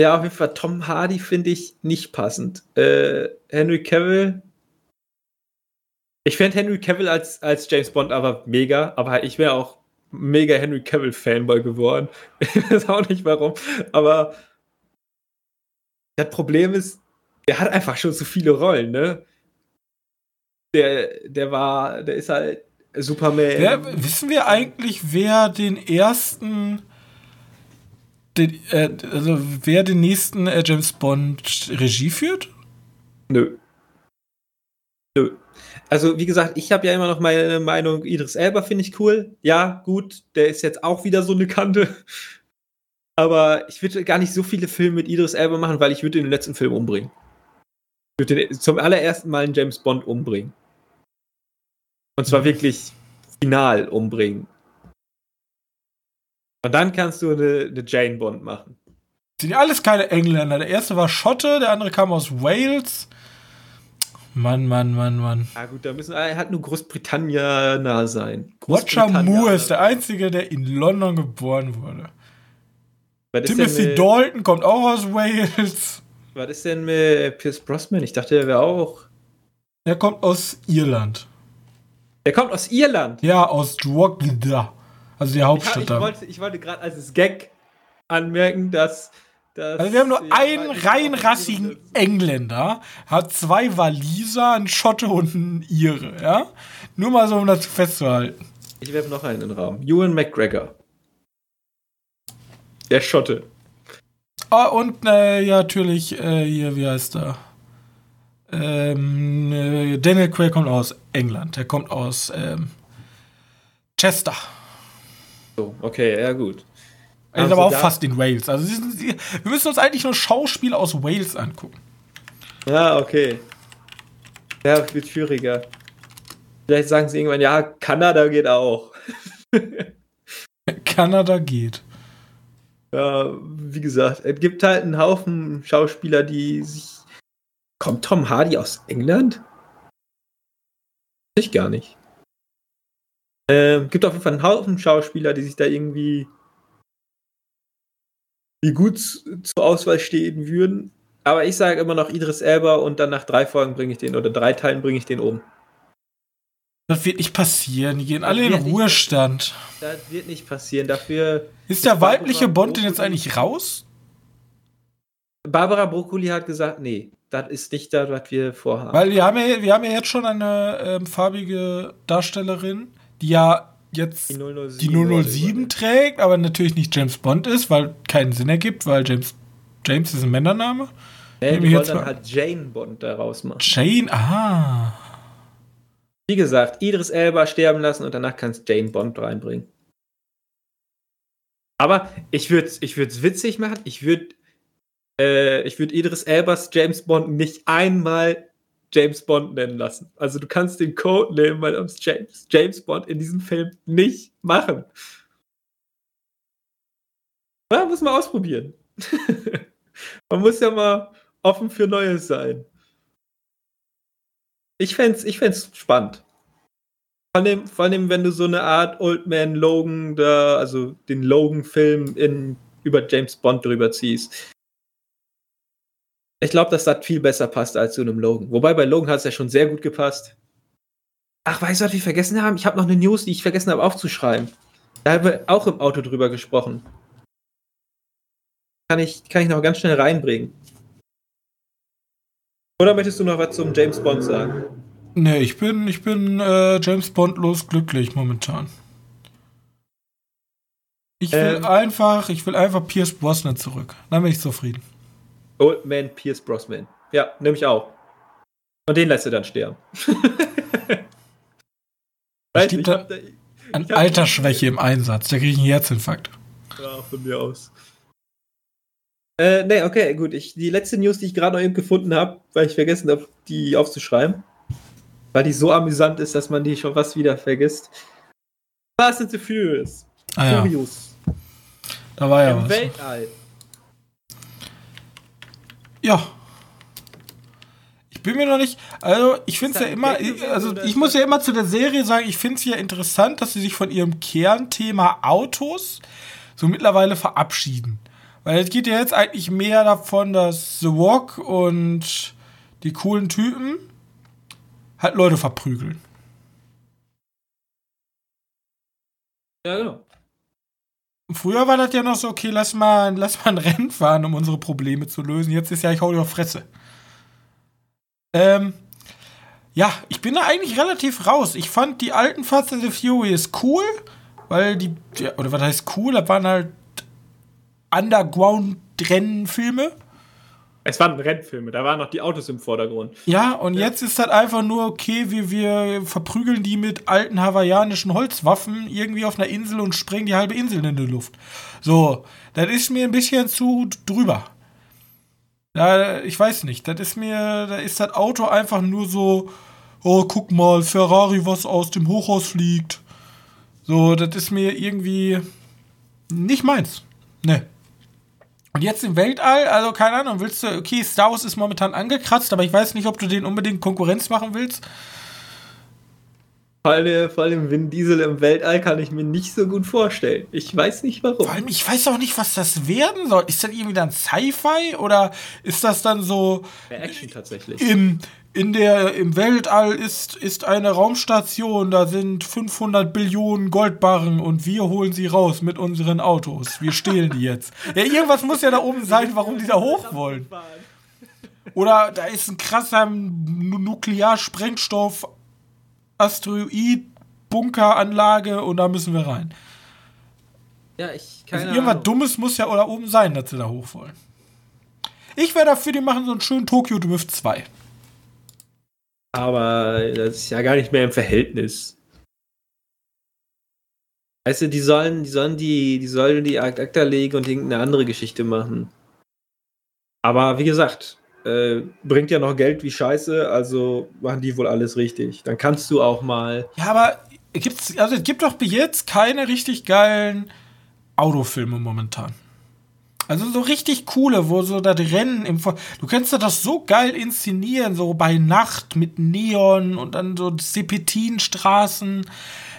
Ja, auf jeden Fall Tom Hardy finde ich nicht passend. Äh, Henry Cavill ich fände Henry Cavill als, als James Bond aber mega, aber ich wäre auch mega Henry Cavill-Fanboy geworden. (laughs) Ich weiß auch nicht warum. Aber das Problem ist, der hat einfach schon so viele Rollen, ne? Der, der war, der ist halt Superman. Wer, wissen wir eigentlich, wer den ersten, den, äh, also wer den nächsten äh, James Bond Regie führt? Nö. Nö. Also, wie gesagt, ich habe ja immer noch meine Meinung, Idris Elba finde ich cool. Ja, gut, der ist jetzt auch wieder so eine Kante. Aber ich würde gar nicht so viele Filme mit Idris Elba machen, weil ich würde den letzten Film umbringen. Ich würde zum allerersten Mal einen James Bond umbringen. Und zwar mhm. wirklich final umbringen. Und dann kannst du eine, eine Jane Bond machen. Sind ja alles keine Engländer. Der erste war Schotte, der andere kam aus Wales. Mann, Mann, Mann, Mann. Ja gut, da müssen er hat nur Großbritannien nah sein. Roger Moore ist der Einzige, der in London geboren wurde. Timothy Dalton kommt auch aus Wales. Was ist denn mit Pierce Brosnan? Ich dachte, er wäre auch. Er kommt aus Irland. Er kommt aus Irland? Ja, aus Drogheda. Also die Hauptstadt. Ja, ich, wollte, ich wollte gerade als Gag anmerken, dass also wir haben nur einen reinrassigen Engländer, hat zwei Waliser, einen Schotte und einen Ire, ja? Nur mal so, um das festzuhalten. Ich werfe noch einen in den Raum. Ewan McGregor. Der Schotte. Ah, und äh, ja, natürlich, äh, hier, wie heißt er? Ähm, äh, Daniel Craig kommt aus England. Der kommt aus ähm, Chester. So, okay, ja, gut. Er ist aber auch fast in Wales. Also wir müssen uns eigentlich nur Schauspieler aus Wales angucken. Ja, okay. Ja, wird schwieriger. Vielleicht sagen sie irgendwann, ja, Kanada geht auch. (laughs) Kanada geht. Ja, wie gesagt, es gibt halt einen Haufen Schauspieler, die sich. Kommt Tom Hardy aus England? Ich gar nicht. Ähm, gibt auf jeden Fall einen Haufen Schauspieler, die sich da irgendwie die gut zur Auswahl stehen würden. Aber ich sage immer noch Idris Elba und dann nach drei Folgen bringe ich den oder drei Teilen bringe ich den um. Das wird nicht passieren. Die gehen das alle in Ruhestand. Nicht, das wird nicht passieren. Dafür. Ist der weibliche Bond denn jetzt eigentlich raus? Barbara Broccoli hat gesagt, nee, das ist nicht das, was wir vorhaben. Weil wir haben ja, wir haben ja jetzt schon eine ähm, farbige Darstellerin, die ja jetzt die 007, die 007 trägt, aber natürlich nicht James Bond ist, weil keinen Sinn ergibt, weil James, James ist ein Männername. Nee, die wollen dann halt Jane Bond daraus machen. Jane, aha. Wie gesagt, Idris Elba sterben lassen und danach kannst Jane Bond reinbringen. Aber ich würde es ich witzig machen. Ich würde äh, ich würde Idris Elbas James Bond nicht einmal James Bond nennen lassen. Also du kannst den Code nehmen, weil uns James, James Bond in diesem Film nicht machen. Ja, muss man ausprobieren. (laughs) man muss ja mal offen für Neues sein. Ich fände es ich fänd's spannend. Vor allem, vor allem, wenn du so eine Art Old Man Logan da, also den Logan-Film über James Bond drüber ziehst. Ich glaube, dass das viel besser passt als zu einem Logan. Wobei bei Logan hat es ja schon sehr gut gepasst. Ach, weißt du, was wir vergessen haben? Ich habe noch eine News, die ich vergessen habe aufzuschreiben. Da haben wir auch im Auto drüber gesprochen. Kann ich, kann ich noch ganz schnell reinbringen. Oder möchtest du noch was zum James Bond sagen? Nee, ich bin, ich bin äh, James Bond los glücklich momentan. Ich will Ähm. einfach, ich will einfach Pierce Brosnan zurück. Dann bin ich zufrieden. Old Man Pierce Brosnan. Ja, nehme ich auch. Und den lässt du dann sterben. (laughs) Weißt ich hab da, An Ich Altersschwäche im Einsatz. Da kriege ich einen Herzinfarkt. Ja, von mir aus. Äh, nee, okay, gut. Ich, die letzte News, die ich gerade noch eben gefunden habe, weil ich vergessen habe, die aufzuschreiben, weil die so amüsant ist, dass man die schon fast wieder vergisst. Fast and the Furious. Ah ja, Furious. da war ja Im was. Weltall. Ja. Ich bin mir noch nicht. Also, ich finde es ja immer. Also, ich muss ja immer zu der Serie sagen, ich finde es ja interessant, dass sie sich von ihrem Kernthema Autos so mittlerweile verabschieden. Weil es geht ja jetzt eigentlich mehr davon, dass The Walk und die coolen Typen halt Leute verprügeln. Ja, genau. Früher war das ja noch so, okay, lass mal, lass mal ein Rennen fahren, um unsere Probleme zu lösen. Jetzt ist ja, ich hau dir auf Fresse. Ähm, ja, ich bin da eigentlich relativ raus. Ich fand die alten Fast and the Furious cool, weil die, oder was heißt cool, das waren halt Underground-Rennfilme. Es waren Rennfilme, da waren noch die Autos im Vordergrund. Ja, und jetzt ist das einfach nur, okay, wir, wir verprügeln die mit alten hawaiianischen Holzwaffen irgendwie auf einer Insel und sprengen die halbe Insel in die Luft. So, das ist mir ein bisschen zu drüber. Ja, ich weiß nicht, das ist mir, da ist das Auto einfach nur so, oh, guck mal, Ferrari, was aus dem Hochhaus fliegt. So, das ist mir irgendwie nicht meins. Ne. Und jetzt im Weltall, also keine Ahnung, willst du, okay, Star Wars ist momentan angekratzt, aber ich weiß nicht, ob du den unbedingt Konkurrenz machen willst. Vor allem, vor allem Vin Diesel im Weltall kann ich mir nicht so gut vorstellen. Ich weiß nicht warum. Vor allem, ich weiß auch nicht, was das werden soll. Ist das irgendwie dann Sci-Fi oder ist das dann so Action tatsächlich. im, in der, im Weltall ist, ist eine Raumstation, da sind 500 Billionen Goldbarren und wir holen sie raus mit unseren Autos. Wir stehlen die jetzt. Ja, irgendwas muss ja da oben sein, warum die da hoch wollen. Oder da ist ein krasser Nu- Nuklearsprengstoff, Asteroid, Bunkeranlage und da müssen wir rein. Ja, ich Also keine irgendwas Ahnung. Dummes muss ja da oben sein, dass sie da hoch wollen. Ich wäre dafür, die machen so einen schönen Tokyo Drift 2. Aber das ist ja gar nicht mehr im Verhältnis. Weißt du, die sollen, die sollen die, die sollen die Ad Acta legen und irgendeine andere Geschichte machen. Aber wie gesagt, äh, bringt ja noch Geld wie Scheiße, also machen die wohl alles richtig. Dann kannst du auch mal. Ja, aber gibt's, also es gibt doch bis jetzt keine richtig geilen Autofilme momentan. Also so richtig coole, wo so das Rennen im Vor Du kannst das so geil inszenieren, so bei Nacht mit Neon und dann so Serpentinstraßen.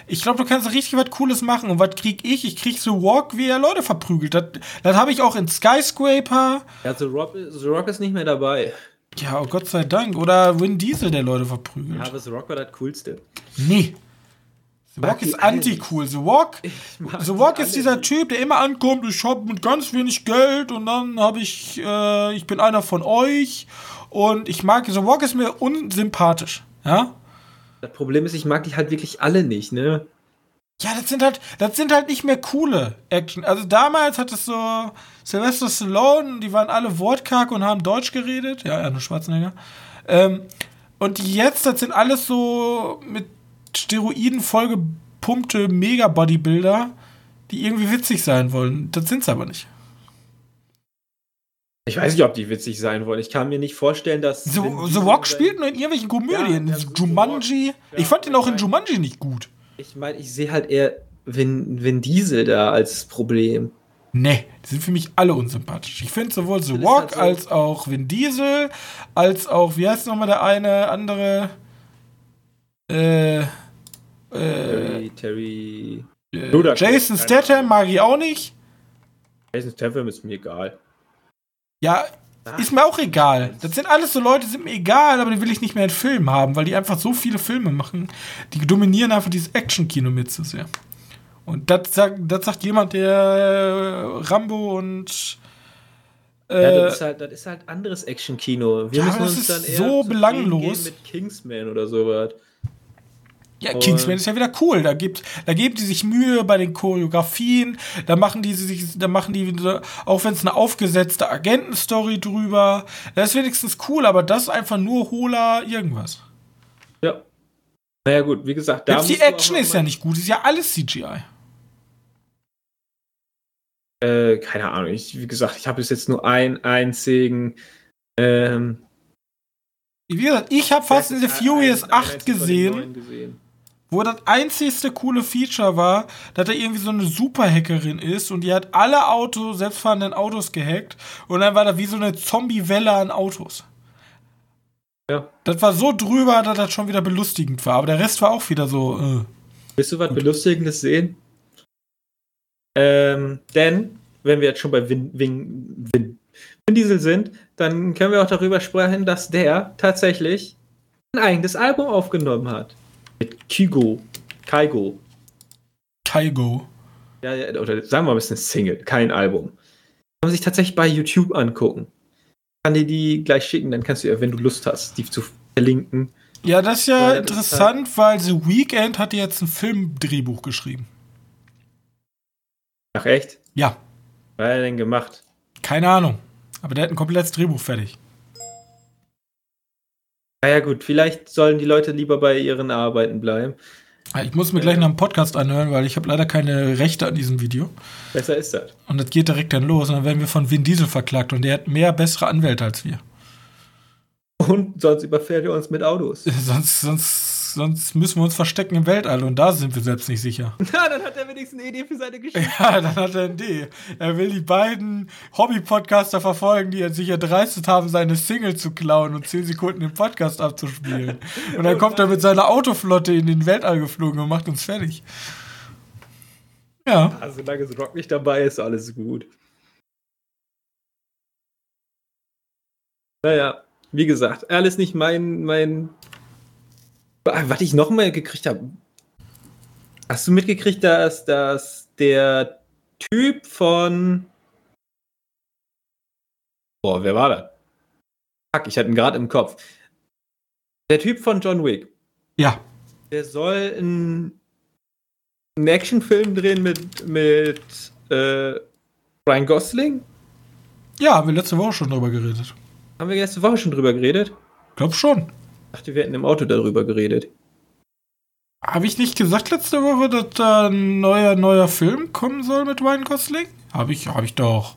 Ich glaube, du kannst richtig was Cooles machen. Und was krieg ich? Ich krieg so Walk, wie er Leute verprügelt. Das, das habe ich auch in Skyscraper. Ja, The Rock, The Rock ist nicht mehr dabei. Ja, oh Gott sei Dank. Oder Vin Diesel, der Leute verprügelt. Ja, aber The Rock war das Coolste. Nee. The Walk ist anti-cool. The Walk, The Walk ist dieser nicht. Typ, der immer ankommt, ich hab mit ganz wenig Geld und dann habe ich, äh, ich bin einer von euch und ich mag, The Walk ist mir unsympathisch. Ja? Das Problem ist, ich mag die halt wirklich alle nicht, ne? Ja, das sind halt, das sind halt nicht mehr coole Action. Also damals hat es so Sylvester Stallone, die waren alle wortkarg und haben Deutsch geredet. Ja, Arnold Schwarzenegger. Ähm, und die jetzt, das sind alles so mit Steroiden vollgepumpte Mega-Bodybuilder, die irgendwie witzig sein wollen. Das sind's aber nicht. Ich weiß nicht, ob die witzig sein wollen. Ich kann mir nicht vorstellen, dass. The, The Rock spielt nur in irgendwelchen Komödien. Ja, Jumanji. Ja, ich fand ihn auch in Jumanji nicht gut. Ich meine, ich sehe halt eher Vin, Vin Diesel da als Problem. Nee, die sind für mich alle unsympathisch. Ich finde sowohl The Rock halt so- als auch Vin Diesel, als auch, wie heißt nochmal der eine andere? Äh, äh, Terry, Terry. äh Ludacris, Jason Statham mag ich auch nicht. Jason Statham ist mir egal. Ja, Ist mir auch egal. Das sind alles so Leute, die sind mir egal, aber die will ich nicht mehr in Filmen haben, weil die einfach so viele Filme machen. Die dominieren einfach dieses Action-Kino mit zu sehr. Und das sagt, das sagt jemand, der äh, Rambo und. Äh, ja, das ist halt, das ist halt anderes Action-Kino. Wir Ja, müssen das uns ist dann eher so belanglos. mit Kingsman oder sowas. Ja, Und- Kingsman ist ja wieder cool. Da gibt, da geben die sich Mühe bei den Choreografien. Da machen die sich, da machen die, auch wenn es eine aufgesetzte Agentenstory drüber. Das ist wenigstens cool, aber das ist einfach nur hohler irgendwas. Ja. Naja, gut, wie gesagt, da Selbst die Action ist ja nicht gut, ist ja alles CGI. Äh, keine Ahnung, ich, wie gesagt, ich habe bis jetzt nur einen einzigen. Ähm, Wie gesagt, ich habe Fast and the Furious ein- ein 8 einzigen von den gesehen, gesehen. Wo das einzigste coole Feature war, dass da irgendwie so eine Superhackerin ist und die hat alle Autos, selbstfahrenden Autos gehackt und dann war da wie so eine Zombie-Welle an Autos. Ja. Das war so drüber, dass das schon wieder belustigend war, aber der Rest war auch wieder so, äh. Willst du was Belustigendes sehen? Ähm, denn, wenn wir jetzt schon bei Vin, Vin, Vin, Vin Diesel sind, dann können wir auch darüber sprechen, dass der tatsächlich ein eigenes Album aufgenommen hat. Mit Kygo. Kaigo. Kaigo. Ja, ja, oder sagen wir mal, es ist eine Single, kein Album. Kann man sich tatsächlich bei YouTube angucken. Kann dir die gleich schicken, dann kannst du ja, wenn du Lust hast, die zu verlinken. Ja, das ist ja, Ja, das ist interessant, weil The Weeknd hat jetzt ein Filmdrehbuch geschrieben. Ach echt? Ja, Was hat er denn gemacht? keine Ahnung. Aber der hat ein komplettes Drehbuch fertig. Naja gut, vielleicht sollen die Leute lieber bei ihren Arbeiten bleiben. Ah, Ich muss mir gleich noch einen Podcast anhören, weil ich habe leider keine Rechte an diesem Video. Besser ist das. Und das geht direkt dann los und dann werden wir von Vin Diesel verklagt und der hat mehr bessere Anwälte als wir. Und sonst überfährt er uns mit Autos. (laughs) sonst, sonst, sonst müssen wir uns verstecken im Weltall und da sind wir selbst nicht sicher. (laughs) Na, dann hat er wenigstens eine Idee für seine (laughs) Geschichte. Ja, dann hat er eine Idee. Er will die beiden Hobby-Podcaster verfolgen, die sich erdreistet haben, seine Single zu klauen und 10 Sekunden den Podcast abzuspielen. (laughs) Und dann kommt er mit seiner Autoflotte in den Weltall geflogen und macht uns fertig. Ja. Also, solange es Rock nicht dabei ist, alles gut. Naja, wie gesagt, alles nicht mein, mein. Ah, Was ich noch mal gekriegt habe. Hast du mitgekriegt, dass, dass der Typ von. Boah, wer war das? Fuck, ich hatte ihn gerade im Kopf. Der Typ von John Wick. Ja. Der soll einen, einen Actionfilm drehen mit, mit äh, Ryan Gosling. Ja, haben wir letzte Woche schon drüber geredet. Haben wir letzte Woche schon drüber geredet? Glaub schon. Dachte, wir hätten im Auto darüber geredet. Habe ich nicht gesagt letzte Woche, dass da ein neuer, neuer Film kommen soll mit Ryan Gosling? Habe ich, habe ich doch.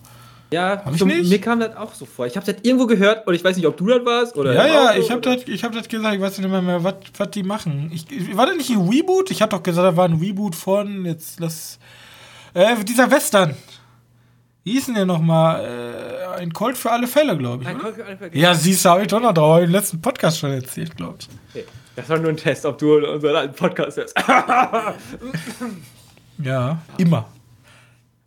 Ja, Hab ich so- nicht? mir kam das auch so vor. Ich habe das irgendwo gehört und ich weiß nicht, ob du das warst oder. ja, ja, Auto ich habe das, hab das gesagt, ich weiß nicht mehr, mehr was was die machen. Ich, ich- war das nicht ein Reboot? Ich habe doch gesagt, da war ein Reboot von, jetzt lass, äh, dieser Western. Wie hieß denn der nochmal? Äh, ein Colt für alle Fälle, glaube ich. Nein, oder? komm, einfach- Ja, siehst du, habe ich doch noch drauf, im letzten Podcast schon erzählt, glaube ich. Okay. Das war nur ein Test, ob du unseren alten Podcast hörst. (laughs) Ja, immer.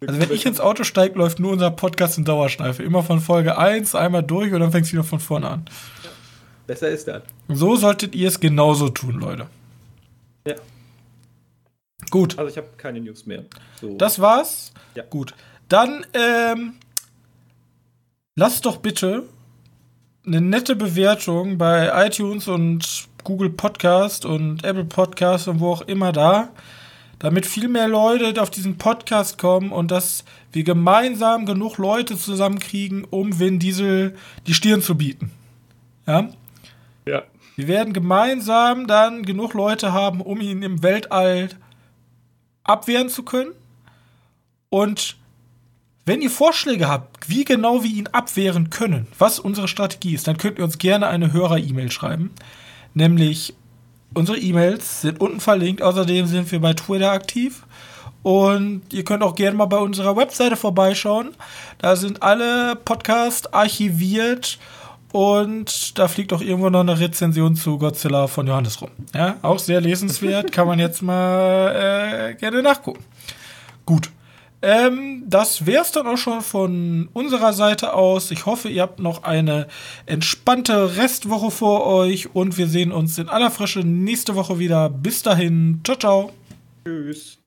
Also wenn ich ins Auto steige, läuft nur unser Podcast in Dauerschleife. Immer von Folge 1 einmal durch und dann fängst du wieder von vorne an. Besser ist das. So solltet ihr es genauso tun, Leute. Ja. Gut, Also ich habe keine News mehr. So. das war's. Ja. Gut. Dann ähm, lasst doch bitte eine nette Bewertung bei iTunes und Google Podcast und Apple Podcast und wo auch immer da, damit viel mehr Leute auf diesen Podcast kommen und dass wir gemeinsam genug Leute zusammenkriegen, um Vin Diesel die Stirn zu bieten. Ja? ja. Wir werden gemeinsam dann genug Leute haben, um ihn im Weltall abwehren zu können. Und wenn ihr Vorschläge habt, wie genau wir ihn abwehren können, was unsere Strategie ist, dann könnt ihr uns gerne eine Hörer-E-Mail schreiben. Nämlich unsere E-Mails sind unten verlinkt. Außerdem sind wir bei Twitter aktiv. Und ihr könnt auch gerne mal bei unserer Webseite vorbeischauen. Da sind alle Podcasts archiviert. Und da fliegt auch irgendwo noch eine Rezension zu Godzilla von Johannes rum. Ja, auch sehr lesenswert. Kann man jetzt mal äh, gerne nachgucken. Gut. Ähm, das wär's dann auch schon von unserer Seite aus. Ich hoffe, ihr habt noch eine entspannte Restwoche vor euch und wir sehen uns in aller Frische nächste Woche wieder. Bis dahin. Ciao, ciao. Tschüss.